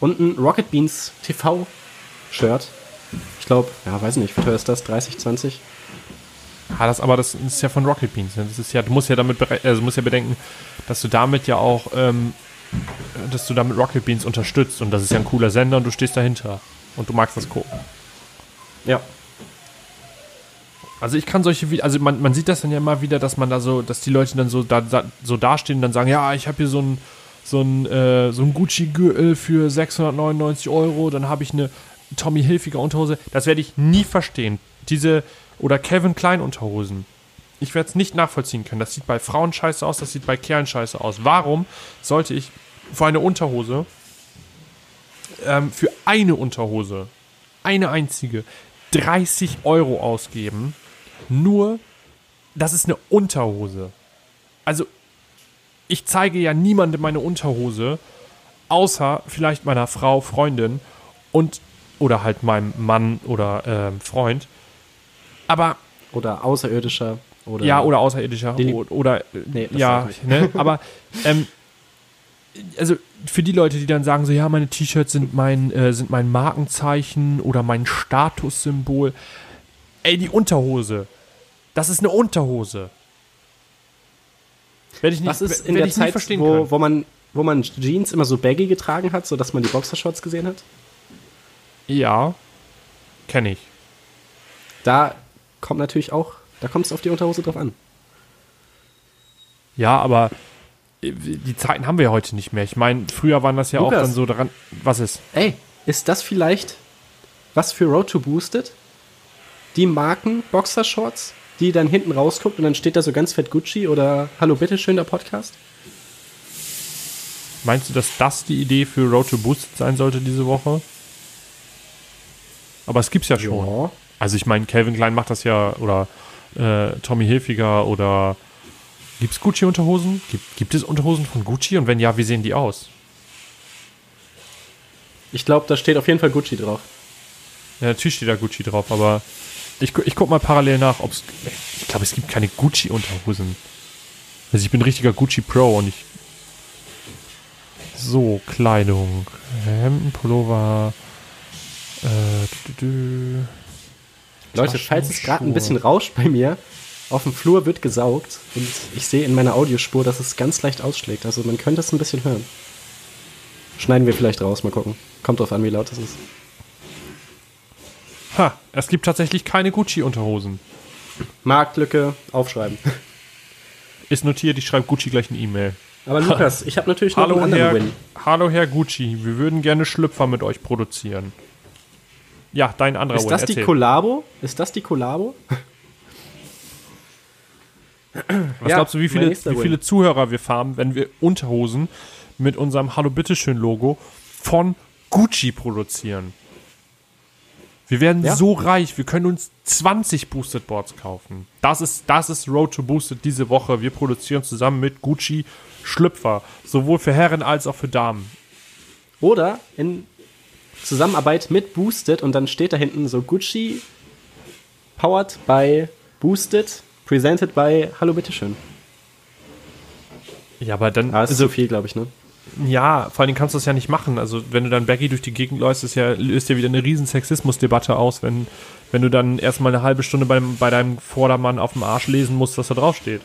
Und ein Rocket Beans TV Shirt. Ich glaube, ja, weiß nicht, wie teuer ist das? 30, 20? Ah, das, aber das ist ja von Rocket Beans. Ne? Das ist ja, du musst ja damit, bere- also musst ja bedenken, dass du damit ja auch, ähm, dass du damit Rocket Beans unterstützt und das ist ja ein cooler Sender und du stehst dahinter und du magst das gucken. Ja. Also ich kann solche, also man, man sieht das dann ja immer wieder, dass man da so, dass die Leute dann so da, da so dastehen und dann sagen, ja, ich habe hier so ein so ein, äh, so ein Gucci-Gürtel für 699 Euro, dann habe ich eine Tommy Hilfiger Unterhose. Das werde ich nie verstehen. Diese, oder Calvin Klein Unterhosen. Ich werde es nicht nachvollziehen können. Das sieht bei Frauen scheiße aus, das sieht bei Kerlen scheiße aus. Warum sollte ich für eine Unterhose, ähm, für eine Unterhose, eine einzige, 30 Euro ausgeben, nur, das ist eine Unterhose. Also, ich zeige ja niemandem meine Unterhose, außer vielleicht meiner Frau, Freundin und oder halt meinem Mann oder ähm, Freund. Aber Oder außerirdischer. Oder ja, oder außerirdischer. O- oder, Nee, das ja, ne, aber, ähm, also für die Leute, die dann sagen so, ja, meine T-Shirts sind mein, äh, sind mein Markenzeichen oder mein Statussymbol. Ey, die Unterhose. Das ist eine Unterhose. Werde ich nicht, Was ist in der Zeit, verstehen wo, können. wo, man, wo man Jeans immer so baggy getragen hat, sodass man die Boxershorts gesehen hat? Ja, kenne ich. Da kommt natürlich auch, da kommt es auf die Unterhose drauf an. Ja, aber äh, die Zeiten haben wir ja heute nicht mehr. Ich meine, früher waren das ja auch Lukas. dann so daran. Was ist? Ey, ist das vielleicht was für Road to Boosted? Die Marken Boxershorts, die dann hinten rausguckt und dann steht da so ganz fett Gucci oder Hallo, bitteschön, der Podcast? Meinst du, dass das die Idee für Road to Boost sein sollte diese Woche? Aber es gibt's ja schon. Ja. Also ich meine, Calvin Klein macht das ja oder äh, Tommy Hilfiger oder gibt's Gucci Unterhosen? Gibt, gibt es Unterhosen von Gucci und wenn ja, wie sehen die aus? Ich glaube, da steht auf jeden Fall Gucci drauf. Ja, natürlich steht da Gucci drauf, aber ich, ich guck mal parallel nach, ob es. Ich glaube, es gibt keine Gucci-Unterhosen. Also ich bin ein richtiger Gucci Pro und ich. So, Kleidung. Hemden, Pullover. Äh, dü, dü, dü. Leute, falls es gerade ein bisschen rauscht bei mir, auf dem Flur wird gesaugt und ich sehe in meiner Audiospur, dass es ganz leicht ausschlägt. Also man könnte es ein bisschen hören. Schneiden wir vielleicht raus, mal gucken. Kommt drauf an, wie laut es ist. Ha, es gibt tatsächlich keine Gucci-Unterhosen. Marktlücke, aufschreiben. Ist notiert, ich schreibe Gucci gleich eine E-Mail. Aber Lukas, ich habe natürlich noch Hallo einen anderen Herr, Win. hallo Herr Gucci, wir würden gerne Schlüpfer mit euch produzieren. Ja, dein anderer Ist das die erzähl. Kollabo? Ist das die Kollabo? Was Ja, glaubst du, wie viele, wie viele Zuhörer wir haben, wenn wir Unterhosen mit unserem Hallo Bitteschön Logo von Gucci produzieren? Wir werden Ja. so reich, wir können uns 20 Boosted Boards kaufen. Das ist, das ist Road to Boosted diese Woche. Wir produzieren zusammen mit Gucci Schlüpfer, sowohl für Herren als auch für Damen. Oder in Zusammenarbeit mit Boosted und dann steht da hinten so Gucci powered by Boosted, presented by Hallo bitteschön. Ja, aber dann, Ah, ist also, so viel, glaube ich, ne? ja, vor allen Dingen kannst du das ja nicht machen. Also, wenn du dann Baggy durch die Gegend läufst, ist ja, löst ja wieder eine riesen Sexismusdebatte aus, wenn, wenn du dann erstmal eine halbe Stunde beim, bei deinem Vordermann auf dem Arsch lesen musst, was da drauf steht.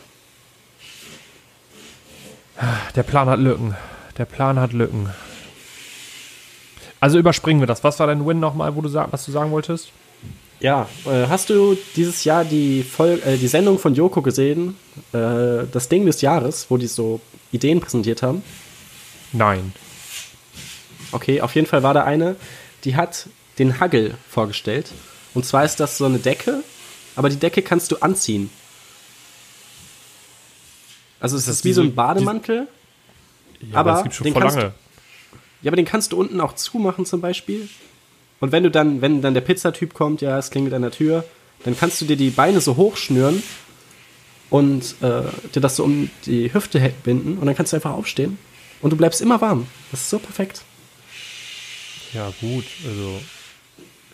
Der Plan hat Lücken. Der Plan hat Lücken. Also überspringen wir das. Was war dein Win nochmal, wo du was du sagen wolltest? Ja, äh, hast du dieses Jahr die, Vol äh, die Sendung von Joko gesehen? Äh, das Ding des Jahres, wo die so Ideen präsentiert haben? Nein. Okay, auf jeden Fall war da eine, die hat den Hagel vorgestellt. Und zwar ist das so eine Decke, aber die Decke kannst du anziehen. Also es ist, das wie wie so ein Bademantel. Ja, Aber das gibt schon den vor lange. Ja, aber den kannst du unten auch zumachen zum Beispiel. Und wenn du dann, wenn dann der Pizzatyp kommt, ja, es klingelt an der Tür, dann kannst du dir die Beine so hochschnüren und äh, dir das so um die Hüfte binden und dann kannst du einfach aufstehen und du bleibst immer warm. Das ist so perfekt. Ja, gut, also.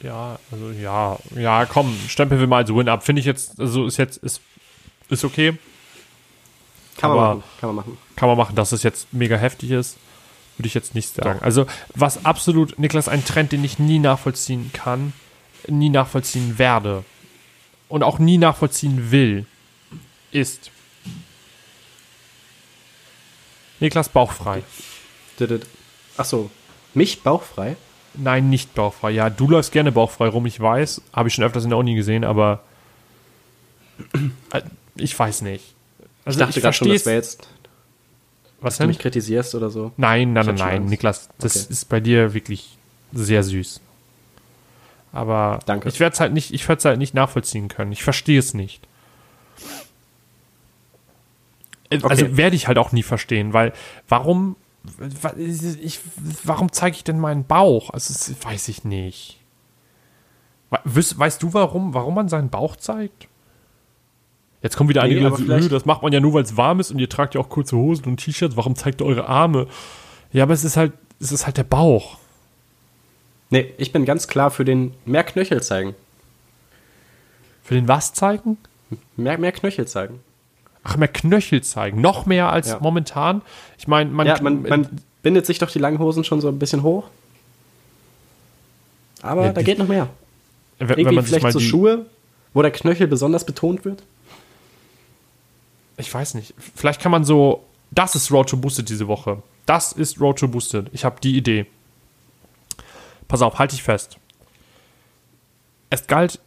Ja, also ja, ja, komm, stempeln wir mal als Win ab. Finde ich jetzt, also ist jetzt, ist, ist okay. Kann man Aber- machen. Kann man machen. Kann man machen, dass es jetzt mega heftig ist, würde ich jetzt nicht sagen. Also, was absolut, Niklas, ein Trend, den ich nie nachvollziehen kann, nie nachvollziehen werde und auch nie nachvollziehen will, ist Niklas bauchfrei. Düdüd. Ach so, mich bauchfrei. Nein, nicht bauchfrei. Ja, du läufst gerne bauchfrei rum, ich weiß. Habe ich schon öfters in der Uni gesehen, aber äh, ich weiß nicht. Ich Also dachte gerade schon, das wäre jetzt, Was dass du denn? mich kritisierst oder so. Nein, nein, nein, nein. Niklas, das Okay. ist bei dir wirklich sehr süß. Aber Danke. ich werde es halt nicht, ich werde es halt nicht nachvollziehen können. Ich verstehe es nicht. Äh, Also Okay. werde ich halt auch nie verstehen, weil warum, wa- ich, warum zeige ich denn meinen Bauch? Also das weiß ich nicht. We- Weißt, weißt du warum, warum man seinen Bauch zeigt? Jetzt kommen wieder Nee, einige, die so, vielleicht- "Öh, das macht man ja nur, weil es warm ist und ihr tragt ja auch kurze Hosen und T-Shirts. Warum zeigt ihr eure Arme? Ja, aber es ist halt, es ist halt der Bauch. Nee, ich bin ganz klar für den mehr Knöchel zeigen. Für den was zeigen? Mehr, mehr Knöchel zeigen. Ach, mehr Knöchel zeigen. Noch mehr als Ja. momentan. Ich meine, man, Ja, man, man bindet sich doch die langen Hosen schon so ein bisschen hoch. Aber Ja, da die- geht noch mehr. wenn, wenn Irgendwie man sich vielleicht so die, Schuhe, wo der Knöchel besonders betont wird. Ich weiß nicht. Vielleicht kann man so, das ist Road to Boosted diese Woche. Das ist Road to Boosted. Ich habe die Idee. Pass auf, halte ich fest. Es galt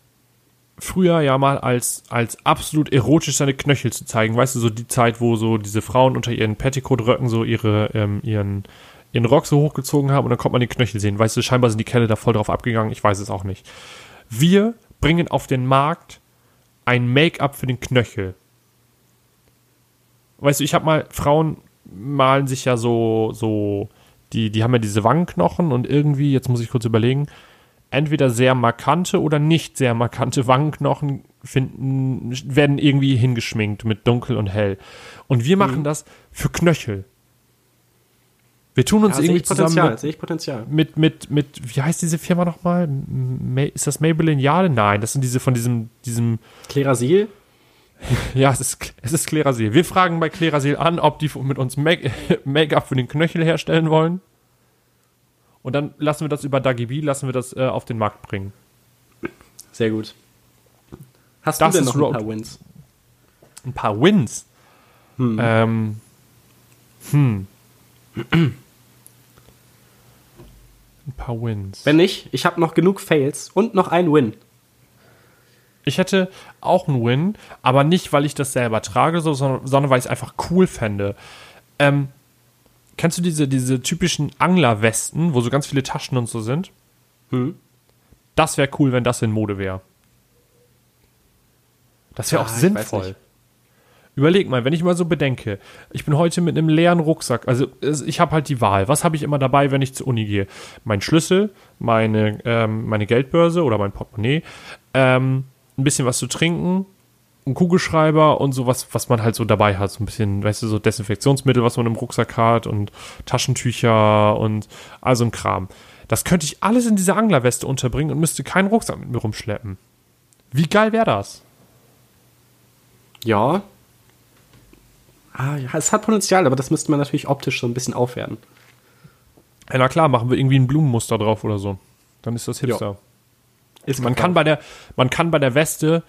früher ja mal als, als absolut erotisch seine Knöchel zu zeigen. Weißt du, so die Zeit, wo so diese Frauen unter ihren Petticoat-Röcken so ihre, ähm, ihren, ihren Rock so hochgezogen haben und dann konnte man die Knöchel sehen. Weißt du, scheinbar sind die Kerle da voll drauf abgegangen. Ich weiß es auch nicht. Wir bringen auf den Markt ein Make-up für den Knöchel. Weißt du, ich habe mal, Frauen malen sich ja so, so, die, die haben ja diese Wangenknochen und irgendwie, jetzt muss ich kurz überlegen, entweder sehr markante oder nicht sehr markante Wangenknochen finden, werden irgendwie hingeschminkt mit dunkel und hell. Und wir machen das für Knöchel. Wir tun uns Ja, sehe irgendwie ich Potenzial, zusammen sehe ich Potenzial. mit, mit, mit, mit, wie heißt diese Firma nochmal? Ma ist das Maybelline Jade? Nein, das sind diese von diesem, diesem, Klerasil? Ja, es ist, es ist Klerasil. Wir fragen bei Klerasil an, ob die mit uns Make- Make-up für den Knöchel herstellen wollen. Und dann lassen wir das über Dagibi, lassen wir das äh, auf den Markt bringen. Sehr gut. Hast Das du denn noch ein paar Wins? Ein paar Wins. Ähm, hm. Ein paar Wins. Wenn nicht, ich habe noch genug Fails und noch einen Win. Ich hätte auch einen Win, aber nicht, weil ich das selber trage, so, sondern, sondern weil ich es einfach cool fände. Ähm, kennst du diese, diese typischen Anglerwesten, wo so ganz viele Taschen und so sind? Hm. Das wäre cool, wenn das in Mode wäre. Das wäre Ah, auch sinnvoll. Überleg mal, wenn ich mal so bedenke, ich bin heute mit einem leeren Rucksack, also ich habe halt die Wahl. Was habe ich immer dabei, wenn ich zur Uni gehe? Mein Schlüssel, meine, ähm, meine Geldbörse oder mein Portemonnaie, ähm, ein bisschen was zu trinken, ein Kugelschreiber und sowas, was man halt so dabei hat. So ein bisschen, weißt du, so Desinfektionsmittel, was man im Rucksack hat und Taschentücher und all so ein Kram. Das könnte ich alles in dieser Anglerweste unterbringen und müsste keinen Rucksack mit mir rumschleppen. Wie geil wäre das? Ja. Ah, ja, es hat Potenzial, aber das müsste man natürlich optisch so ein bisschen aufwerten. Ja, na klar, machen wir irgendwie ein Blumenmuster drauf oder so. Dann ist das Hipster. Ist Man kann bei der, man kann bei der Weste,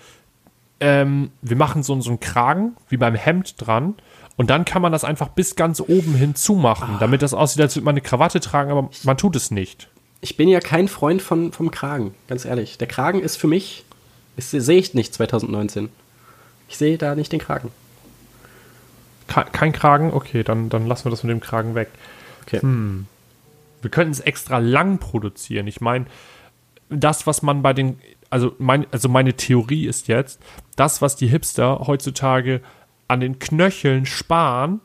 ähm, wir machen so, so einen Kragen, wie beim Hemd dran, und dann kann man das einfach bis ganz oben hin zumachen, damit das aussieht, als würde man eine Krawatte tragen, aber man tut es nicht. Ich bin ja kein Freund von, vom Kragen, ganz ehrlich. Der Kragen ist für mich, sehe ich nicht 2019. Ich sehe da nicht den Kragen. Ke- Kein Kragen? Okay, dann, dann lassen wir das mit dem Kragen weg. Okay. Wir könnten es extra lang produzieren. Ich meine, das, was man bei den, also, mein, also meine Theorie ist jetzt, das, was die Hipster heutzutage an den Knöcheln sparen,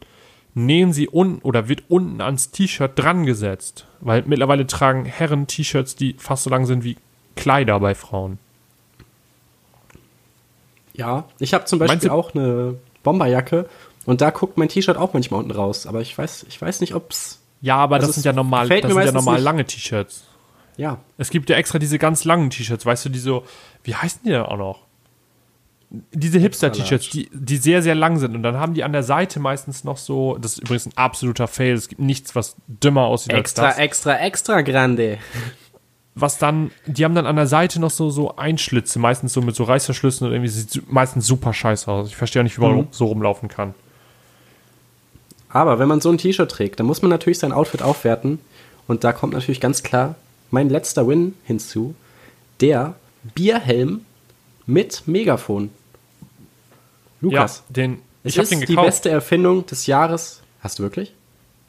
nähen sie unten oder wird unten ans T-Shirt dran gesetzt. Weil mittlerweile tragen Herren T-Shirts, die fast so lang sind wie Kleider bei Frauen. Ja, ich habe zum Beispiel auch eine Bomberjacke und da guckt mein T-Shirt auch manchmal unten raus. Aber ich weiß, ich weiß nicht, ob's. Ja, aber Also das es sind ja normal, das sind ja normal lange T-Shirts. Ja, Es gibt ja extra diese ganz langen T-Shirts, weißt du, die so, wie heißen die denn auch noch? Diese Hipster-T-Shirts, die, die sehr, sehr lang sind. Und dann haben die an der Seite meistens noch so, das ist übrigens ein absoluter Fail, es gibt nichts, was dümmer aussieht extra, als das. extra, extra grande. Was dann, die haben dann an der Seite noch so, so Einschlitze, meistens so mit so Reißverschlüssen und irgendwie sieht meistens super scheiße aus. Ich verstehe auch nicht, wie man Mhm. so rumlaufen kann. Aber wenn man so ein T-Shirt trägt, dann muss man natürlich sein Outfit aufwerten. Und da kommt natürlich ganz klar mein letzter Win hinzu. Der Bierhelm mit Megafon. Lukas, Ja, den, ich habe ist den die gekauft. beste Erfindung des Jahres. Hast du wirklich?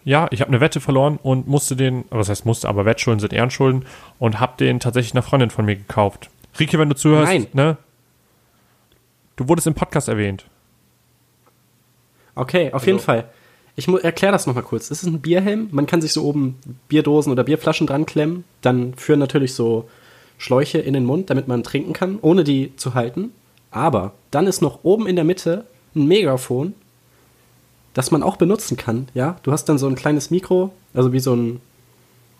Ja, ich habe eine Wette verloren und musste den, was heißt musste, aber Wettschulden sind Ehrenschulden und habe den tatsächlich einer Freundin von mir gekauft. Rike, wenn du zuhörst, Nein. ne? Du wurdest im Podcast erwähnt. Okay, auf Also- jeden Fall. Ich erkläre das nochmal kurz. Das ist ein Bierhelm. Man kann sich so oben Bierdosen oder Bierflaschen dran klemmen. Dann führen natürlich so Schläuche in den Mund, damit man trinken kann, ohne die zu halten. Aber dann ist noch oben in der Mitte ein Megafon, das man auch benutzen kann. Ja, du hast dann so ein kleines Mikro, also wie so ein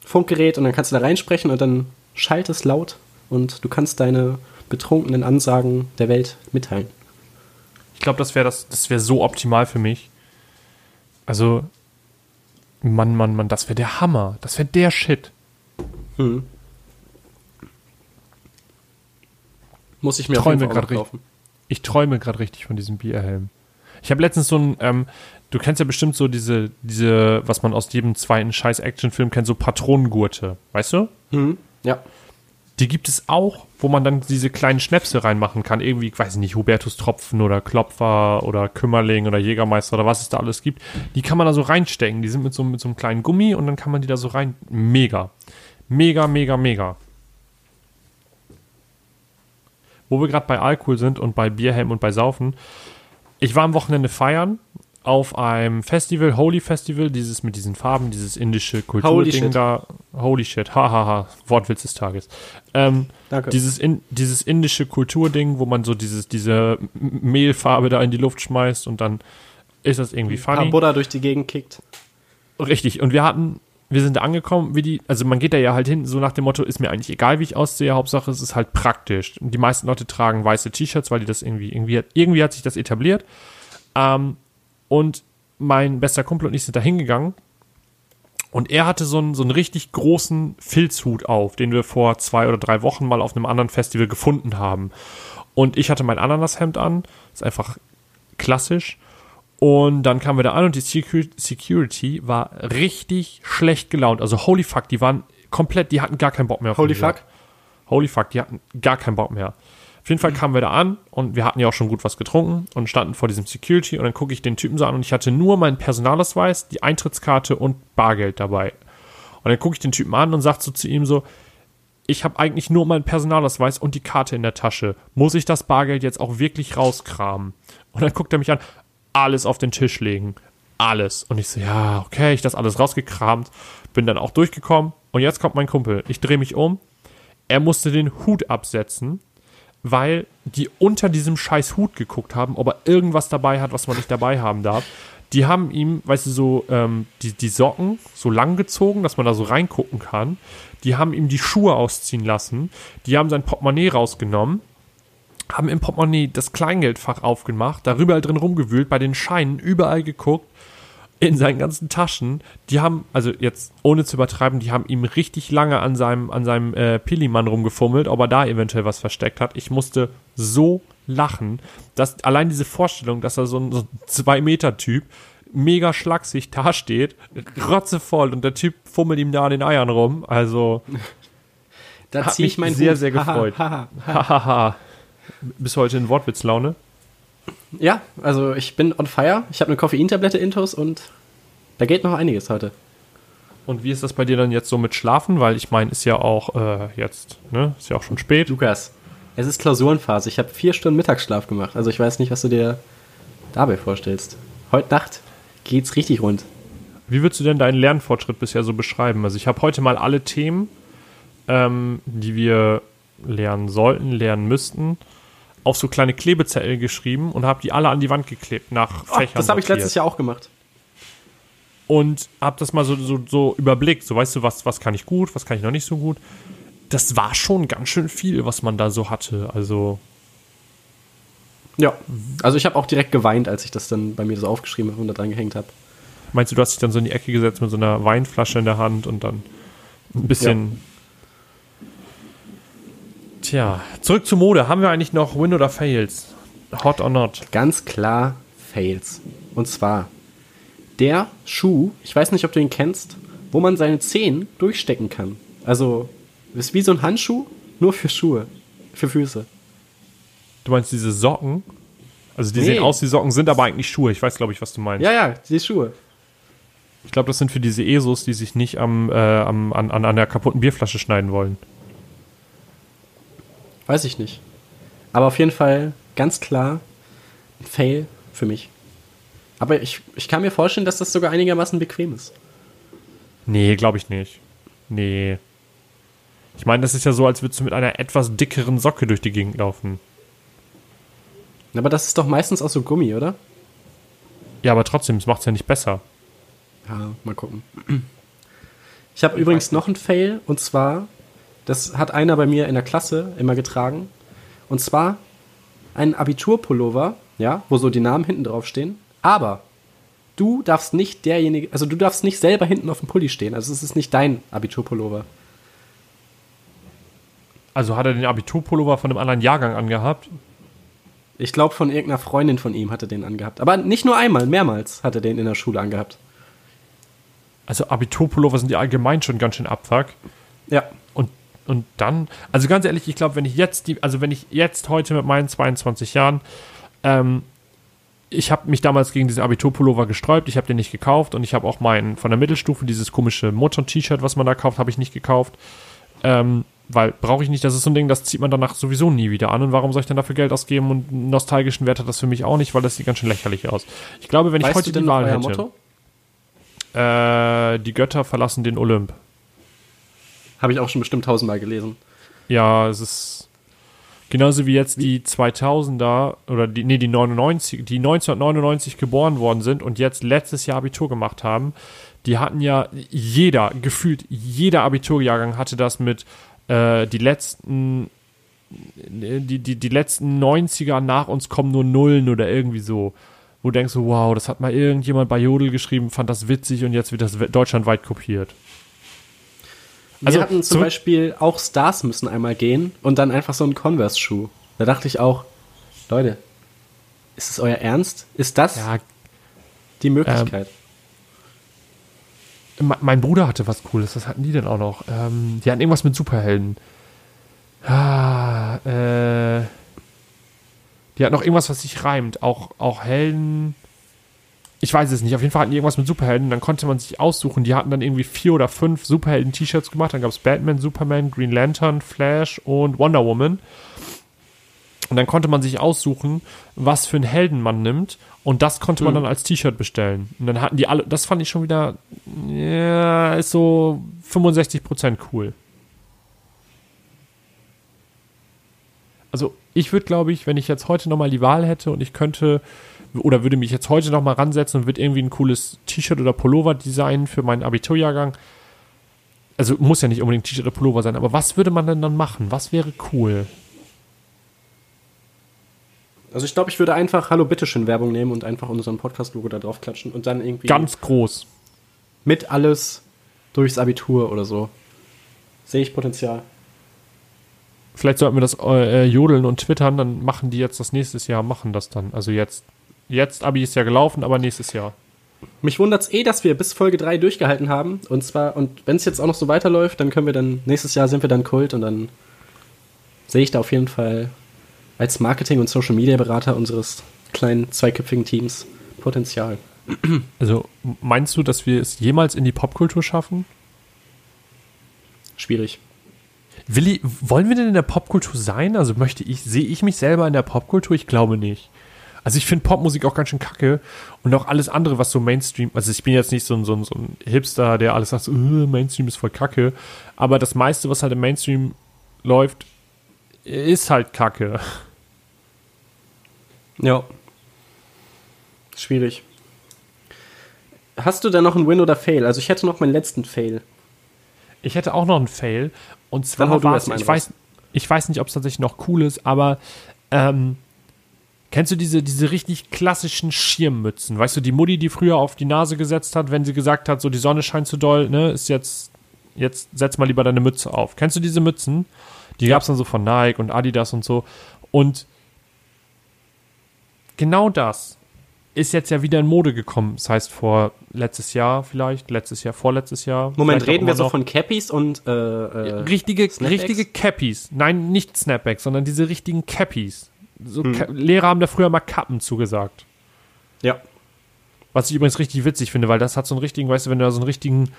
Funkgerät, und dann kannst du da reinsprechen und dann schallt es laut und du kannst deine betrunkenen Ansagen der Welt mitteilen. Ich glaube, das wäre das, das wäre so optimal für mich. Also, Mann, Mann, Mann, das wäre der Hammer. Das wäre der Shit. Muss ich mir Träume noch richtig. kaufen. Ich träume gerade richtig von diesem Bierhelm. Ich habe letztens so ein, ähm, du kennst ja bestimmt so diese, diese, was man aus jedem zweiten scheiß Actionfilm kennt, so Patronengurte, weißt du? Mhm. Ja. Die gibt es auch, wo man dann diese kleinen Schnäpse reinmachen kann. Irgendwie, ich weiß nicht, Hubertus Tropfen oder Klopfer oder Kümmerling oder Jägermeister oder was es da alles gibt. Die kann man da so reinstecken. Die sind mit so, mit so einem kleinen Gummi und dann kann man die da so rein. Mega. Mega, mega, mega. Wo wir gerade bei Alkohol sind und bei Bierhelm und bei Saufen. Ich war am Wochenende feiern auf einem Festival, Holy Festival, dieses mit diesen Farben, dieses indische Kulturding da. Holy shit, hahaha, Wortwitz des Tages. Ähm, Danke. dieses, in, dieses indische Kulturding, wo man so dieses, diese Mehlfarbe da in die Luft schmeißt und dann ist das irgendwie Ein funny. Buddha durch die Gegend kickt. Richtig, und wir hatten wir sind da angekommen, wie die, also man geht da ja halt hin, so nach dem Motto, ist mir eigentlich egal, wie ich aussehe, Hauptsache es ist halt praktisch. Und die meisten Leute tragen weiße T-Shirts, weil die das irgendwie, irgendwie, irgendwie hat sich das etabliert. Ähm, und mein bester Kumpel und ich sind da hingegangen und er hatte so einen, so einen richtig großen Filzhut auf, den wir vor zwei oder drei Wochen mal auf einem anderen Festival gefunden haben. Und ich hatte mein Ananashemd an, ist einfach klassisch. Und dann kamen wir da an und die Security war richtig schlecht gelaunt. Also holy fuck, die waren komplett, die hatten gar keinen Bock mehr auf Holy fuck? Holy fuck, die hatten gar keinen Bock mehr. Auf jeden Fall kamen wir da an und wir hatten ja auch schon gut was getrunken und standen vor diesem Security und dann gucke ich den Typen so an und ich hatte nur meinen Personalausweis, die Eintrittskarte und Bargeld dabei. Und dann gucke ich den Typen an und sage so zu ihm so, ich habe eigentlich nur meinen Personalausweis und die Karte in der Tasche. Muss ich das Bargeld jetzt auch wirklich rauskramen? Und dann guckt er mich an, alles auf den Tisch legen. Alles. Und ich so, ja, okay, ich das alles rausgekramt, bin dann auch durchgekommen. Und jetzt kommt mein Kumpel. Ich drehe mich um. Er musste den Hut absetzen, weil die unter diesem scheiß Hut geguckt haben, ob er irgendwas dabei hat, was man nicht dabei haben darf. Die haben ihm, weißt du, so ähm, die, die Socken so lang gezogen, dass man da so reingucken kann. Die haben ihm die Schuhe ausziehen lassen. Die haben sein Portemonnaie rausgenommen haben im Portemonnaie das Kleingeldfach aufgemacht, darüber halt drin rumgewühlt, bei den Scheinen überall geguckt, in seinen ganzen Taschen. Die haben, also jetzt ohne zu übertreiben, die haben ihm richtig lange an seinem, an seinem äh, Pillimann rumgefummelt, ob er da eventuell was versteckt hat. Ich musste so lachen, dass allein diese Vorstellung, dass er so ein, so ein Zwei-Meter-Typ mega schlaksig dasteht, rotzevoll und der Typ fummelt ihm da an den Eiern rum. Also da ziehe ich mein sehr, Hut. sehr gefreut. Hahaha bis heute in Wortwitzlaune? Ja, also ich bin on fire. Ich habe eine Koffeintablette intus und da geht noch einiges heute. Und wie ist das bei dir dann jetzt so mit Schlafen? Weil ich meine, ist ja auch äh, jetzt, ne? Ist ja auch schon spät. Lukas, es ist Klausurenphase. Ich habe vier Stunden Mittagsschlaf gemacht. Also ich weiß nicht, was du dir dabei vorstellst. Heute Nacht geht's richtig rund. Wie würdest du denn deinen Lernfortschritt bisher so beschreiben? Also ich habe heute mal alle Themen, ähm, die wir lernen sollten, lernen müssten, auf so kleine Klebezettel geschrieben und habe die alle an die Wand geklebt nach oh, Fächern. Das habe ich letztes Jahr auch gemacht. Und habe das mal so, so, so überblickt. So weißt du, was, was kann ich gut, was kann ich noch nicht so gut. Das war schon ganz schön viel, was man da so hatte. Also. Ja, also ich habe auch direkt geweint, als ich das dann bei mir so aufgeschrieben habe und da dran gehängt habe. Meinst du, du hast dich dann so in die Ecke gesetzt mit so einer Weinflasche in der Hand und dann ein bisschen. Tja, zurück zur Mode. Haben wir eigentlich noch Win oder Fails? Hot or not? Ganz klar Fails. Und zwar der Schuh, ich weiß nicht, ob du ihn kennst, wo man seine Zehen durchstecken kann. Also, ist wie so ein Handschuh, nur für Schuhe, für Füße. Du meinst diese Socken? Also die nee. sehen aus wie Socken, sind aber eigentlich Schuhe. Ich weiß, glaube ich, was du meinst. Ja, ja, die Schuhe. Ich glaube, das sind für diese ESOs, die sich nicht am, äh, am, an, an der kaputten Bierflasche schneiden wollen. Weiß ich nicht. Aber auf jeden Fall ganz klar ein Fail für mich. Aber ich, ich kann mir vorstellen, dass das sogar einigermaßen bequem ist. Nee, glaube ich nicht. Nee. Ich meine, das ist ja so, als würdest du mit einer etwas dickeren Socke durch die Gegend laufen. Aber das ist doch meistens auch so Gummi, oder? Ja, aber trotzdem, es macht es ja nicht besser. Ja, mal gucken. Ich habe übrigens noch einen Fail und zwar das hat einer bei mir in der Klasse immer getragen. Und zwar ein Abiturpullover, ja, wo so die Namen hinten drauf stehen. Aber du darfst nicht derjenige, also du darfst nicht selber hinten auf dem Pulli stehen. Also es ist nicht dein Abiturpullover. Also hat er den Abiturpullover von einem anderen Jahrgang angehabt? Ich glaube, von irgendeiner Freundin von ihm hat er den angehabt. Aber nicht nur einmal, mehrmals hat er den in der Schule angehabt. Also Abiturpullover sind ja allgemein schon ganz schön abfuck. Ja. Und dann, also ganz ehrlich, ich glaube, wenn ich jetzt die, also wenn ich jetzt heute mit meinen 22 Jahren, ähm, ich habe mich damals gegen diesen Abiturpullover gesträubt, ich habe den nicht gekauft und ich habe auch meinen von der Mittelstufe, dieses komische Motor-T-Shirt, was man da kauft, habe ich nicht gekauft. Ähm, weil brauche ich nicht, das ist so ein Ding, das zieht man danach sowieso nie wieder an. Und warum soll ich dann dafür Geld ausgeben? Und einen nostalgischen Wert hat das für mich auch nicht, weil das sieht ganz schön lächerlich aus. Ich glaube, wenn weißt ich heute die Wahl hätte. Motto? Äh, die Götter verlassen den Olymp. Habe ich auch schon bestimmt tausendmal gelesen. Ja, es ist. Genauso wie jetzt die 2000er oder die, nee, die 99, die 1999 geboren worden sind und jetzt letztes Jahr Abitur gemacht haben. Die hatten ja jeder, gefühlt jeder Abiturjahrgang hatte das mit äh, die letzten die, die, die letzten 90er nach uns kommen nur Nullen oder irgendwie so. Wo du denkst, wow, das hat mal irgendjemand bei Jodel geschrieben, fand das witzig und jetzt wird das deutschlandweit kopiert. Also, Wir hatten zum Beispiel auch Stars müssen einmal gehen und dann einfach so einen Converse-Schuh. Da dachte ich auch, Leute, ist es euer Ernst? Ist das ja, die Möglichkeit? Ähm, mein Bruder hatte was Cooles, was hatten die denn auch noch? Ähm, die hatten irgendwas mit Superhelden. Ah, äh, die hat noch irgendwas, was sich reimt. Auch, auch Helden. Ich weiß es nicht. Auf jeden Fall hatten die irgendwas mit Superhelden. Dann konnte man sich aussuchen. Die hatten dann irgendwie vier oder fünf Superhelden-T-Shirts gemacht. Dann gab es Batman, Superman, Green Lantern, Flash und Wonder Woman. Und dann konnte man sich aussuchen, was für einen Helden man nimmt. Und das konnte man mhm. dann als T-Shirt bestellen. Und dann hatten die alle, das fand ich schon wieder, ja, ist so 65% cool. also ich würde, glaube ich, wenn ich jetzt heute nochmal die Wahl hätte und ich könnte oder würde mich jetzt heute nochmal ransetzen und würde irgendwie ein cooles T-Shirt oder Pullover designen für meinen Abiturjahrgang. Also muss ja nicht unbedingt T-Shirt oder Pullover sein, aber was würde man denn dann machen? Was wäre cool? Also ich glaube, ich würde einfach Hallo Bitteschön Werbung nehmen und einfach unseren Podcast-Logo da drauf klatschen und dann irgendwie. Ganz groß. Mit alles durchs Abitur oder so. Sehe ich Potenzial. Vielleicht sollten wir das äh, jodeln und twittern, dann machen die jetzt das nächstes Jahr, machen das dann. Also jetzt, jetzt Abi ist ja gelaufen, aber nächstes Jahr. Mich wundert es eh, dass wir bis Folge 3 durchgehalten haben. Und zwar, und wenn es jetzt auch noch so weiterläuft, dann können wir dann, nächstes Jahr sind wir dann Kult und dann sehe ich da auf jeden Fall als Marketing- und Social-Media-Berater unseres kleinen zweiköpfigen Teams Potenzial. Also meinst du, dass wir es jemals in die Popkultur schaffen? Schwierig. Willi, wollen wir denn in der Popkultur sein? Also möchte ich, sehe ich mich selber in der Popkultur? Ich glaube nicht. Also ich finde Popmusik auch ganz schön kacke und auch alles andere, was so Mainstream, also ich bin jetzt nicht so ein, so ein, so ein Hipster, der alles sagt, so, uh, Mainstream ist voll kacke, aber das meiste, was halt im Mainstream läuft, ist halt kacke. Ja. Schwierig. Hast du da noch einen Win oder Fail? Also ich hätte noch meinen letzten Fail. Ich hätte auch noch einen Fail. Und zwar war es, ich weiß, ich weiß nicht, ob es tatsächlich noch cool ist, aber ähm, kennst du diese, diese richtig klassischen Schirmmützen? Weißt du, die Mutti, die früher auf die Nase gesetzt hat, wenn sie gesagt hat, so die Sonne scheint zu doll, ne, ist jetzt, jetzt setz mal lieber deine Mütze auf. Kennst du diese Mützen? Die gab es dann so von Nike und Adidas und so. Und genau das ist jetzt ja wieder in Mode gekommen. Das heißt, vor letztes Jahr vielleicht, letztes Jahr, vorletztes Jahr. Moment, reden wir so von Cappies und äh, äh, richtige, richtige Cappies. Nein, nicht Snapbacks, sondern diese richtigen Cappies. So hm. Lehrer haben da früher mal Kappen zugesagt. Ja. Was ich übrigens richtig witzig finde, weil das hat so einen richtigen, weißt du, wenn du da so einen richtigen,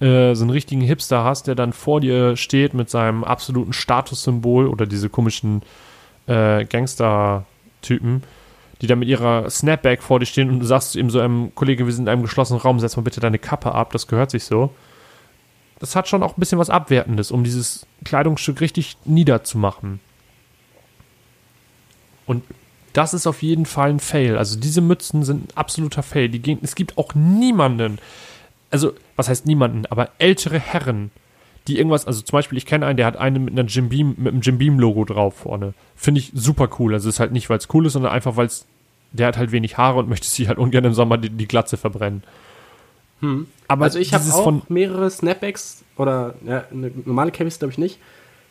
äh, so einen richtigen Hipster hast, der dann vor dir steht mit seinem absoluten Statussymbol oder diese komischen äh, Gangster-Typen, die da mit ihrer Snapback vor dir stehen und du sagst eben so einem Kollege, wir sind in einem geschlossenen Raum, setz mal bitte deine Kappe ab, das gehört sich so. Das hat schon auch ein bisschen was Abwertendes, um dieses Kleidungsstück richtig niederzumachen. Und das ist auf jeden Fall ein Fail. Also diese Mützen sind ein absoluter Fail. Die gehen, es gibt auch niemanden, also was heißt niemanden, aber ältere Herren, die irgendwas, also zum Beispiel, ich kenne einen, der hat eine mit einer Jim Beam, mit einem Jim Beam-Logo drauf vorne. Finde ich super cool. Also ist halt nicht, weil es cool ist, sondern einfach, weil es, der hat halt wenig Haare und möchte sich halt ungern im Sommer die, die Glatze verbrennen. Hm. Aber also ich habe auch von mehrere Snapbacks oder ja, eine normale Cappies glaube ich nicht.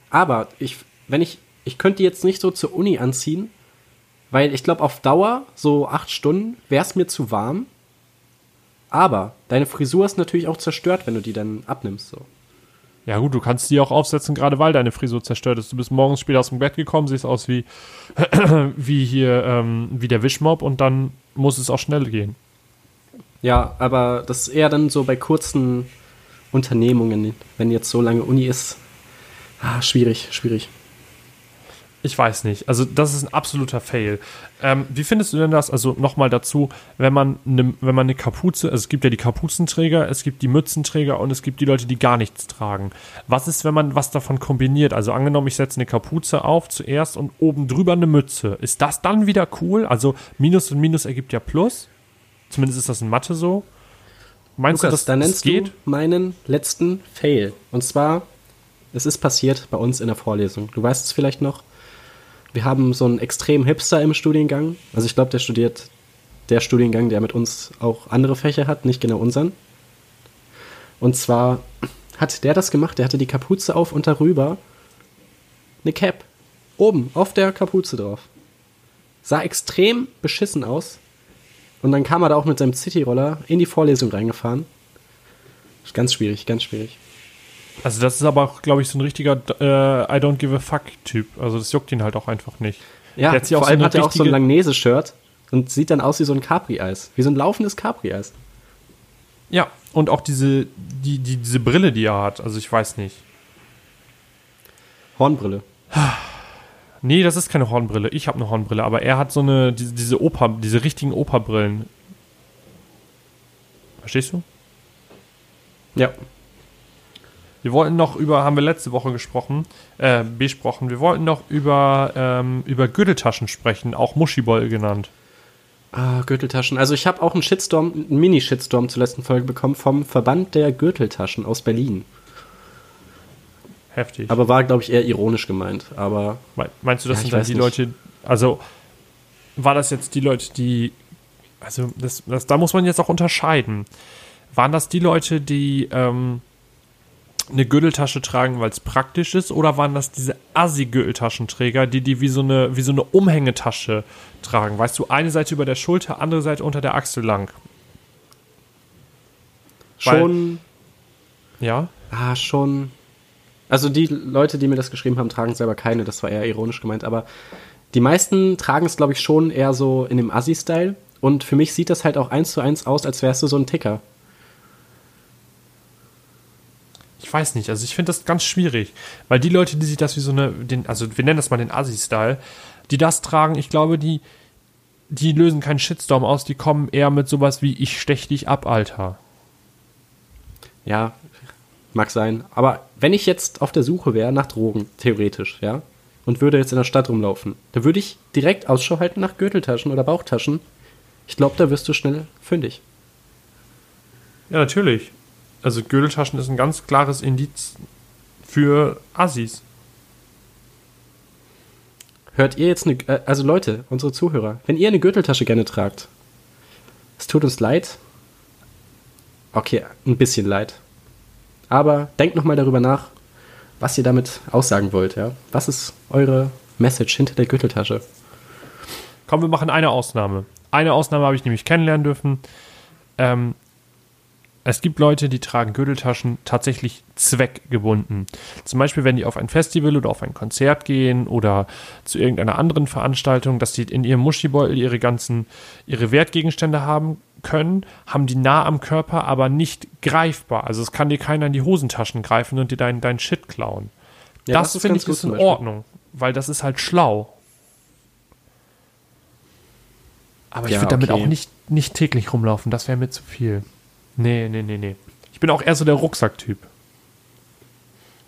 Aber ich, wenn ich, ich könnte die jetzt nicht so zur Uni anziehen, weil ich glaube auf Dauer so acht Stunden wäre es mir zu warm. Aber deine Frisur ist natürlich auch zerstört, wenn du die dann abnimmst so. Ja gut, du kannst die auch aufsetzen, gerade weil deine Frisur zerstört ist. Du bist morgens später aus dem Bett gekommen, siehst aus wie, wie hier, ähm, wie der Wischmob und dann muss es auch schnell gehen. Ja, aber das ist eher dann so bei kurzen Unternehmungen, wenn jetzt so lange Uni ist. Ah, schwierig, schwierig. Ich weiß nicht. Also, das ist ein absoluter Fail. Ähm, wie findest du denn das? Also, nochmal dazu, wenn man, ne, wenn man eine Kapuze, also es gibt ja die Kapuzenträger, es gibt die Mützenträger und es gibt die Leute, die gar nichts tragen. Was ist, wenn man was davon kombiniert? Also, angenommen, ich setze eine Kapuze auf zuerst und oben drüber eine Mütze. Ist das dann wieder cool? Also, Minus und Minus ergibt ja Plus. Zumindest ist das in Mathe so. Meinst Lukas, du, dass da nennst geht? du meinen letzten Fail. Und zwar, es ist passiert bei uns in der Vorlesung. Du weißt es vielleicht noch wir haben so einen extrem Hipster im Studiengang. Also ich glaube, der studiert der Studiengang, der mit uns auch andere Fächer hat, nicht genau unseren. Und zwar hat der das gemacht, der hatte die Kapuze auf und darüber eine Cap. Oben, auf der Kapuze drauf. Sah extrem beschissen aus. Und dann kam er da auch mit seinem Cityroller in die Vorlesung reingefahren. Ganz schwierig, ganz schwierig. Also das ist aber auch, glaube ich, so ein richtiger äh, I don't give a fuck Typ. Also das juckt ihn halt auch einfach nicht. Ja, vor allem so hat er auch so ein Langnese-Shirt und sieht dann aus wie so ein Capri-Eis. Wie so ein laufendes Capri-Eis. Ja, und auch diese, die, die, diese Brille, die er hat. Also ich weiß nicht. Hornbrille. Nee, das ist keine Hornbrille. Ich habe eine Hornbrille, aber er hat so eine, diese, diese Oper, diese richtigen Operbrillen. Verstehst du? Ja. Wir wollten noch über, haben wir letzte Woche gesprochen, äh, besprochen, wir wollten noch über, ähm, über Gürteltaschen sprechen, auch Muschibol genannt. Ah, Gürteltaschen. Also ich habe auch einen Shitstorm, einen Mini-Shitstorm zur letzten Folge bekommen vom Verband der Gürteltaschen aus Berlin. Heftig. Aber war, glaube ich, eher ironisch gemeint. Aber meinst du, das ja, sind dann die nicht. Leute, also war das jetzt die Leute, die, also das, das, da muss man jetzt auch unterscheiden. Waren das die Leute, die ähm, eine Gürteltasche tragen, weil es praktisch ist, oder waren das diese Assi-Gürteltaschenträger, die die wie so, eine, wie so eine Umhängetasche tragen? Weißt du, eine Seite über der Schulter, andere Seite unter der Achsel lang. Schon. Weil, ja? Ah, schon. Also die Leute, die mir das geschrieben haben, tragen selber keine, das war eher ironisch gemeint, aber die meisten tragen es, glaube ich, schon eher so in dem Assi-Style. Und für mich sieht das halt auch eins zu eins aus, als wärst du so ein Ticker. Ich weiß nicht, also ich finde das ganz schwierig, weil die Leute, die sich das wie so eine, den, also wir nennen das mal den Assi-Style, die das tragen, ich glaube, die, die lösen keinen Shitstorm aus, die kommen eher mit sowas wie ich stech dich ab, Alter. Ja, mag sein. Aber wenn ich jetzt auf der Suche wäre nach Drogen, theoretisch, ja, und würde jetzt in der Stadt rumlaufen, dann würde ich direkt Ausschau halten nach Gürteltaschen oder Bauchtaschen. Ich glaube, da wirst du schnell fündig. Ja, natürlich. Also Gürteltaschen ist ein ganz klares Indiz für Assis. Hört ihr jetzt eine, äh, also Leute, unsere Zuhörer, wenn ihr eine Gürteltasche gerne tragt, es tut uns leid. Okay, ein bisschen leid. Aber denkt nochmal darüber nach, was ihr damit aussagen wollt, ja? Was ist eure Message hinter der Gürteltasche? Komm, wir machen eine Ausnahme. Eine Ausnahme habe ich nämlich kennenlernen dürfen. Ähm, es gibt Leute, die tragen Gürteltaschen tatsächlich zweckgebunden. Zum Beispiel, wenn die auf ein Festival oder auf ein Konzert gehen oder zu irgendeiner anderen Veranstaltung, dass die in ihrem Muschibeutel ihre ganzen, ihre Wertgegenstände haben können, haben die nah am Körper, aber nicht greifbar. Also es kann dir keiner in die Hosentaschen greifen und dir deinen dein Shit klauen. Ja, das, das finde ich ist in Ordnung, weil das ist halt schlau. Aber ich ja, würde damit okay. auch nicht, nicht täglich rumlaufen, das wäre mir zu viel. Nee, nee, nee, nee. Ich bin auch eher so der Rucksacktyp.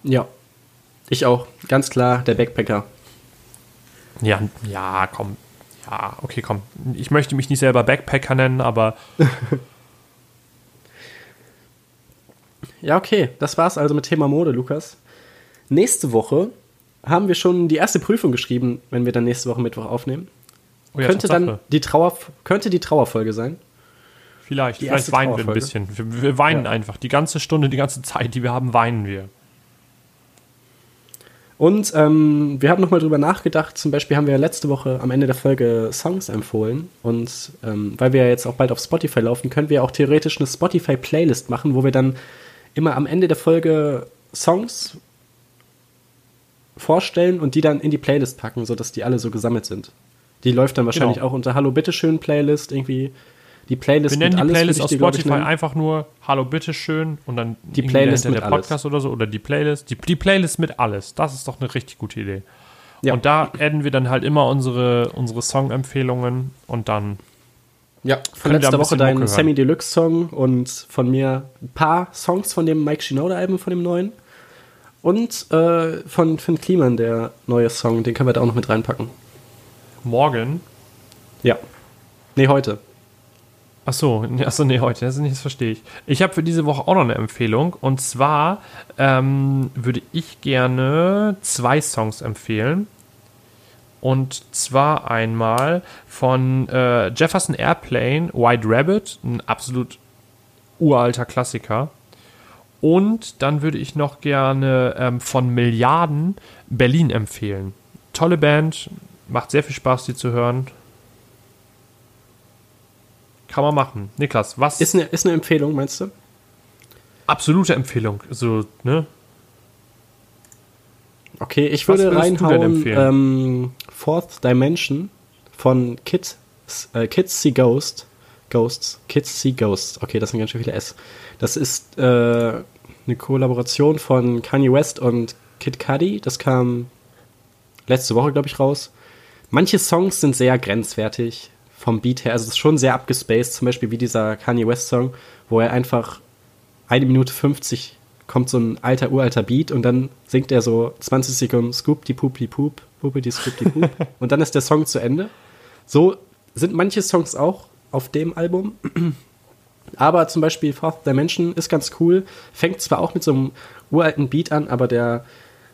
Ja. Ich auch. Ganz klar der Backpacker. Ja, ja, komm. Ja, okay, komm. Ich möchte mich nicht selber Backpacker nennen, aber. ja, okay. Das war's also mit Thema Mode, Lukas. Nächste Woche haben wir schon die erste Prüfung geschrieben, wenn wir dann nächste Woche Mittwoch aufnehmen. Oh ja, könnte dann die Trauer, könnte die Trauerfolge sein. Vielleicht, vielleicht weinen wir ein bisschen. Wir, wir weinen ja. einfach. Die ganze Stunde, die ganze Zeit, die wir haben, weinen wir. Und ähm, wir haben nochmal drüber nachgedacht. Zum Beispiel haben wir letzte Woche am Ende der Folge Songs empfohlen. Und ähm, weil wir ja jetzt auch bald auf Spotify laufen, können wir auch theoretisch eine Spotify-Playlist machen, wo wir dann immer am Ende der Folge Songs vorstellen und die dann in die Playlist packen, sodass die alle so gesammelt sind. Die läuft dann wahrscheinlich genau. auch unter Hallo Bitteschön Playlist irgendwie die Playlist Wir nennen die Playlist auf Spotify einfach nur Hallo, bitteschön und dann die Playlist mit der Podcast alles. oder so oder die Playlist. Die, die Playlist mit alles. Das ist doch eine richtig gute Idee. Ja. Und da adden wir dann halt immer unsere, unsere Song-Empfehlungen und dann. Ja, von letzter Woche dein Sammy Deluxe Song und von mir ein paar Songs von dem Mike Shinoda Album, von dem neuen. Und äh, von Finn Kliman, der neue Song, den können wir da auch noch mit reinpacken. Morgen? Ja. Nee, heute. Ach so, achso, nee, heute, das, das verstehe ich. Ich habe für diese Woche auch noch eine Empfehlung. Und zwar ähm, würde ich gerne zwei Songs empfehlen. Und zwar einmal von äh, Jefferson Airplane, White Rabbit, ein absolut uralter Klassiker. Und dann würde ich noch gerne ähm, von Milliarden Berlin empfehlen. Tolle Band, macht sehr viel Spaß, die zu hören. Kann man machen. Niklas, was? Ist eine, ist eine Empfehlung, meinst du? Absolute Empfehlung. So, ne? Okay, ich würde reinhauen ähm, Fourth Dimension von Kids, äh, Kids See Ghost. Ghosts. Kids See Ghosts. Okay, das sind ganz schön viele S. Das ist äh, eine Kollaboration von Kanye West und Kid Cudi. Das kam letzte Woche, glaube ich, raus. Manche Songs sind sehr grenzwertig vom Beat her. Also es ist schon sehr abgespaced, zum Beispiel wie dieser Kanye West Song, wo er einfach eine Minute 50 kommt so ein alter, uralter Beat und dann singt er so 20 Sekunden Scoop, die Poop, die Poop, Poop, die Scoop, die Poop und dann ist der Song zu Ende. So sind manche Songs auch auf dem Album. Aber zum Beispiel Fourth Dimension ist ganz cool. Fängt zwar auch mit so einem uralten Beat an, aber der,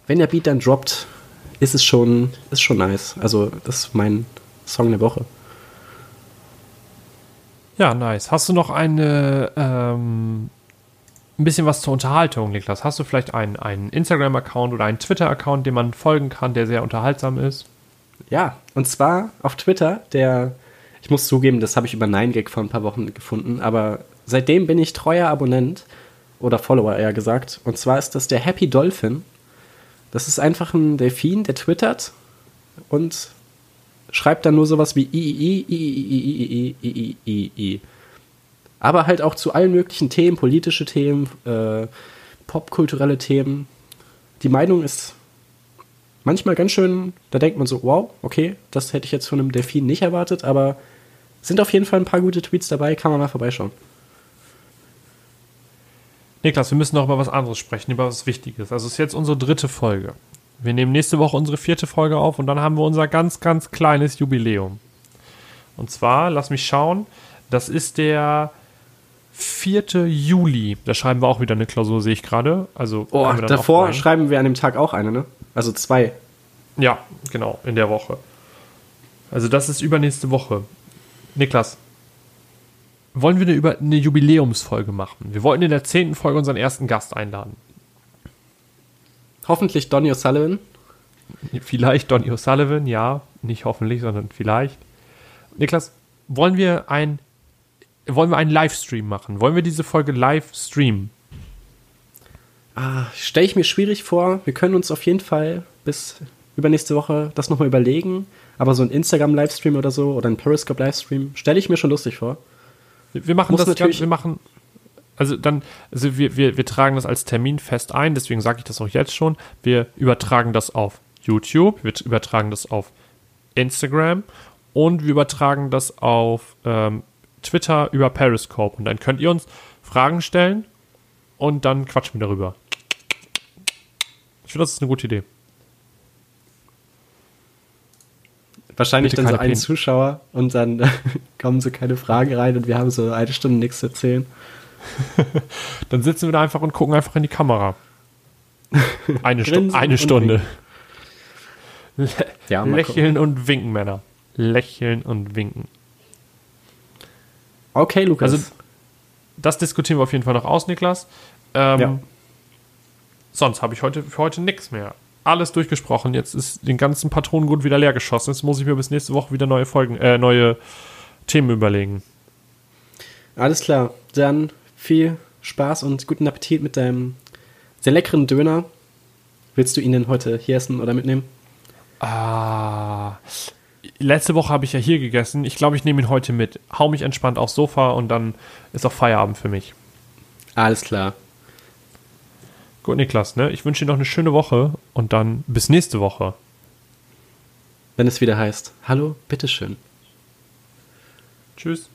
wenn der Beat dann droppt, ist es schon, ist schon nice. Also, das ist mein Song der Woche. Ja, nice. Hast du noch eine, ähm, ein bisschen was zur Unterhaltung, Niklas? Hast du vielleicht einen, einen Instagram-Account oder einen Twitter-Account, dem man folgen kann, der sehr unterhaltsam ist? Ja, und zwar auf Twitter, der, ich muss zugeben, das habe ich über 9gag vor ein paar Wochen gefunden, aber seitdem bin ich treuer Abonnent oder Follower eher gesagt. Und zwar ist das der Happy Dolphin. Das ist einfach ein Delfin, der twittert und schreibt dann nur sowas wie i, i, i, i, i, i, i, i, i. Aber halt auch zu allen möglichen Themen, politische Themen, äh, popkulturelle Themen. Die Meinung ist manchmal ganz schön, da denkt man so, wow, okay, das hätte ich jetzt von einem Delfin nicht erwartet, aber sind auf jeden Fall ein paar gute Tweets dabei, kann man mal vorbeischauen. Niklas, wir müssen noch über was anderes sprechen, über was Wichtiges. Also es ist jetzt unsere dritte Folge. Wir nehmen nächste Woche unsere vierte Folge auf und dann haben wir unser ganz, ganz kleines Jubiläum. Und zwar, lass mich schauen, das ist der 4. Juli. Da schreiben wir auch wieder eine Klausur, sehe ich gerade. Also oh, davor schreiben wir an dem Tag auch eine, ne? Also zwei. Ja, genau, in der Woche. Also das ist übernächste Woche. Niklas, wollen wir eine, über, eine Jubiläumsfolge machen? Wir wollten in der zehnten Folge unseren ersten Gast einladen. Hoffentlich Donny O'Sullivan. Vielleicht Donny O'Sullivan, ja. Nicht hoffentlich, sondern vielleicht. Niklas, wollen wir ein wollen wir einen Livestream machen? Wollen wir diese Folge live streamen? Ah, Stelle ich mir schwierig vor. Wir können uns auf jeden Fall bis übernächste Woche das nochmal überlegen. Aber so ein Instagram-Livestream oder so oder ein Periscope-Livestream stelle ich mir schon lustig vor. Wir machen Muss das natürlich. wir machen, also dann, also wir, wir, wir tragen das als Termin fest ein, deswegen sage ich das auch jetzt schon. Wir übertragen das auf YouTube, wir übertragen das auf Instagram und wir übertragen das auf ähm, Twitter über Periscope. Und dann könnt ihr uns Fragen stellen und dann quatschen wir darüber. Ich finde, das ist eine gute Idee. Wahrscheinlich Bitte dann so ein Zuschauer und dann kommen so keine Fragen rein und wir haben so eine Stunde nichts zu erzählen. Dann sitzen wir da einfach und gucken einfach in die Kamera. Eine, Stu eine Stunde. Ja, Lächeln gucken. und winken, Männer. Lächeln und winken. Okay, Lukas. Also, das diskutieren wir auf jeden Fall noch aus, Niklas. Ähm, ja. Sonst habe ich heute für heute nichts mehr. Alles durchgesprochen. Jetzt ist den ganzen Patronengut wieder leer geschossen. Jetzt muss ich mir bis nächste Woche wieder neue Folgen, äh, neue Themen überlegen. Alles klar. Dann viel Spaß und guten Appetit mit deinem sehr leckeren Döner. Willst du ihn denn heute hier essen oder mitnehmen? Ah, letzte Woche habe ich ja hier gegessen. Ich glaube, ich nehme ihn heute mit. Hau mich entspannt aufs Sofa und dann ist auch Feierabend für mich. Alles klar. Gut, Niklas, ne? Ich wünsche dir noch eine schöne Woche und dann bis nächste Woche. wenn es wieder heißt, hallo, bitteschön. Tschüss.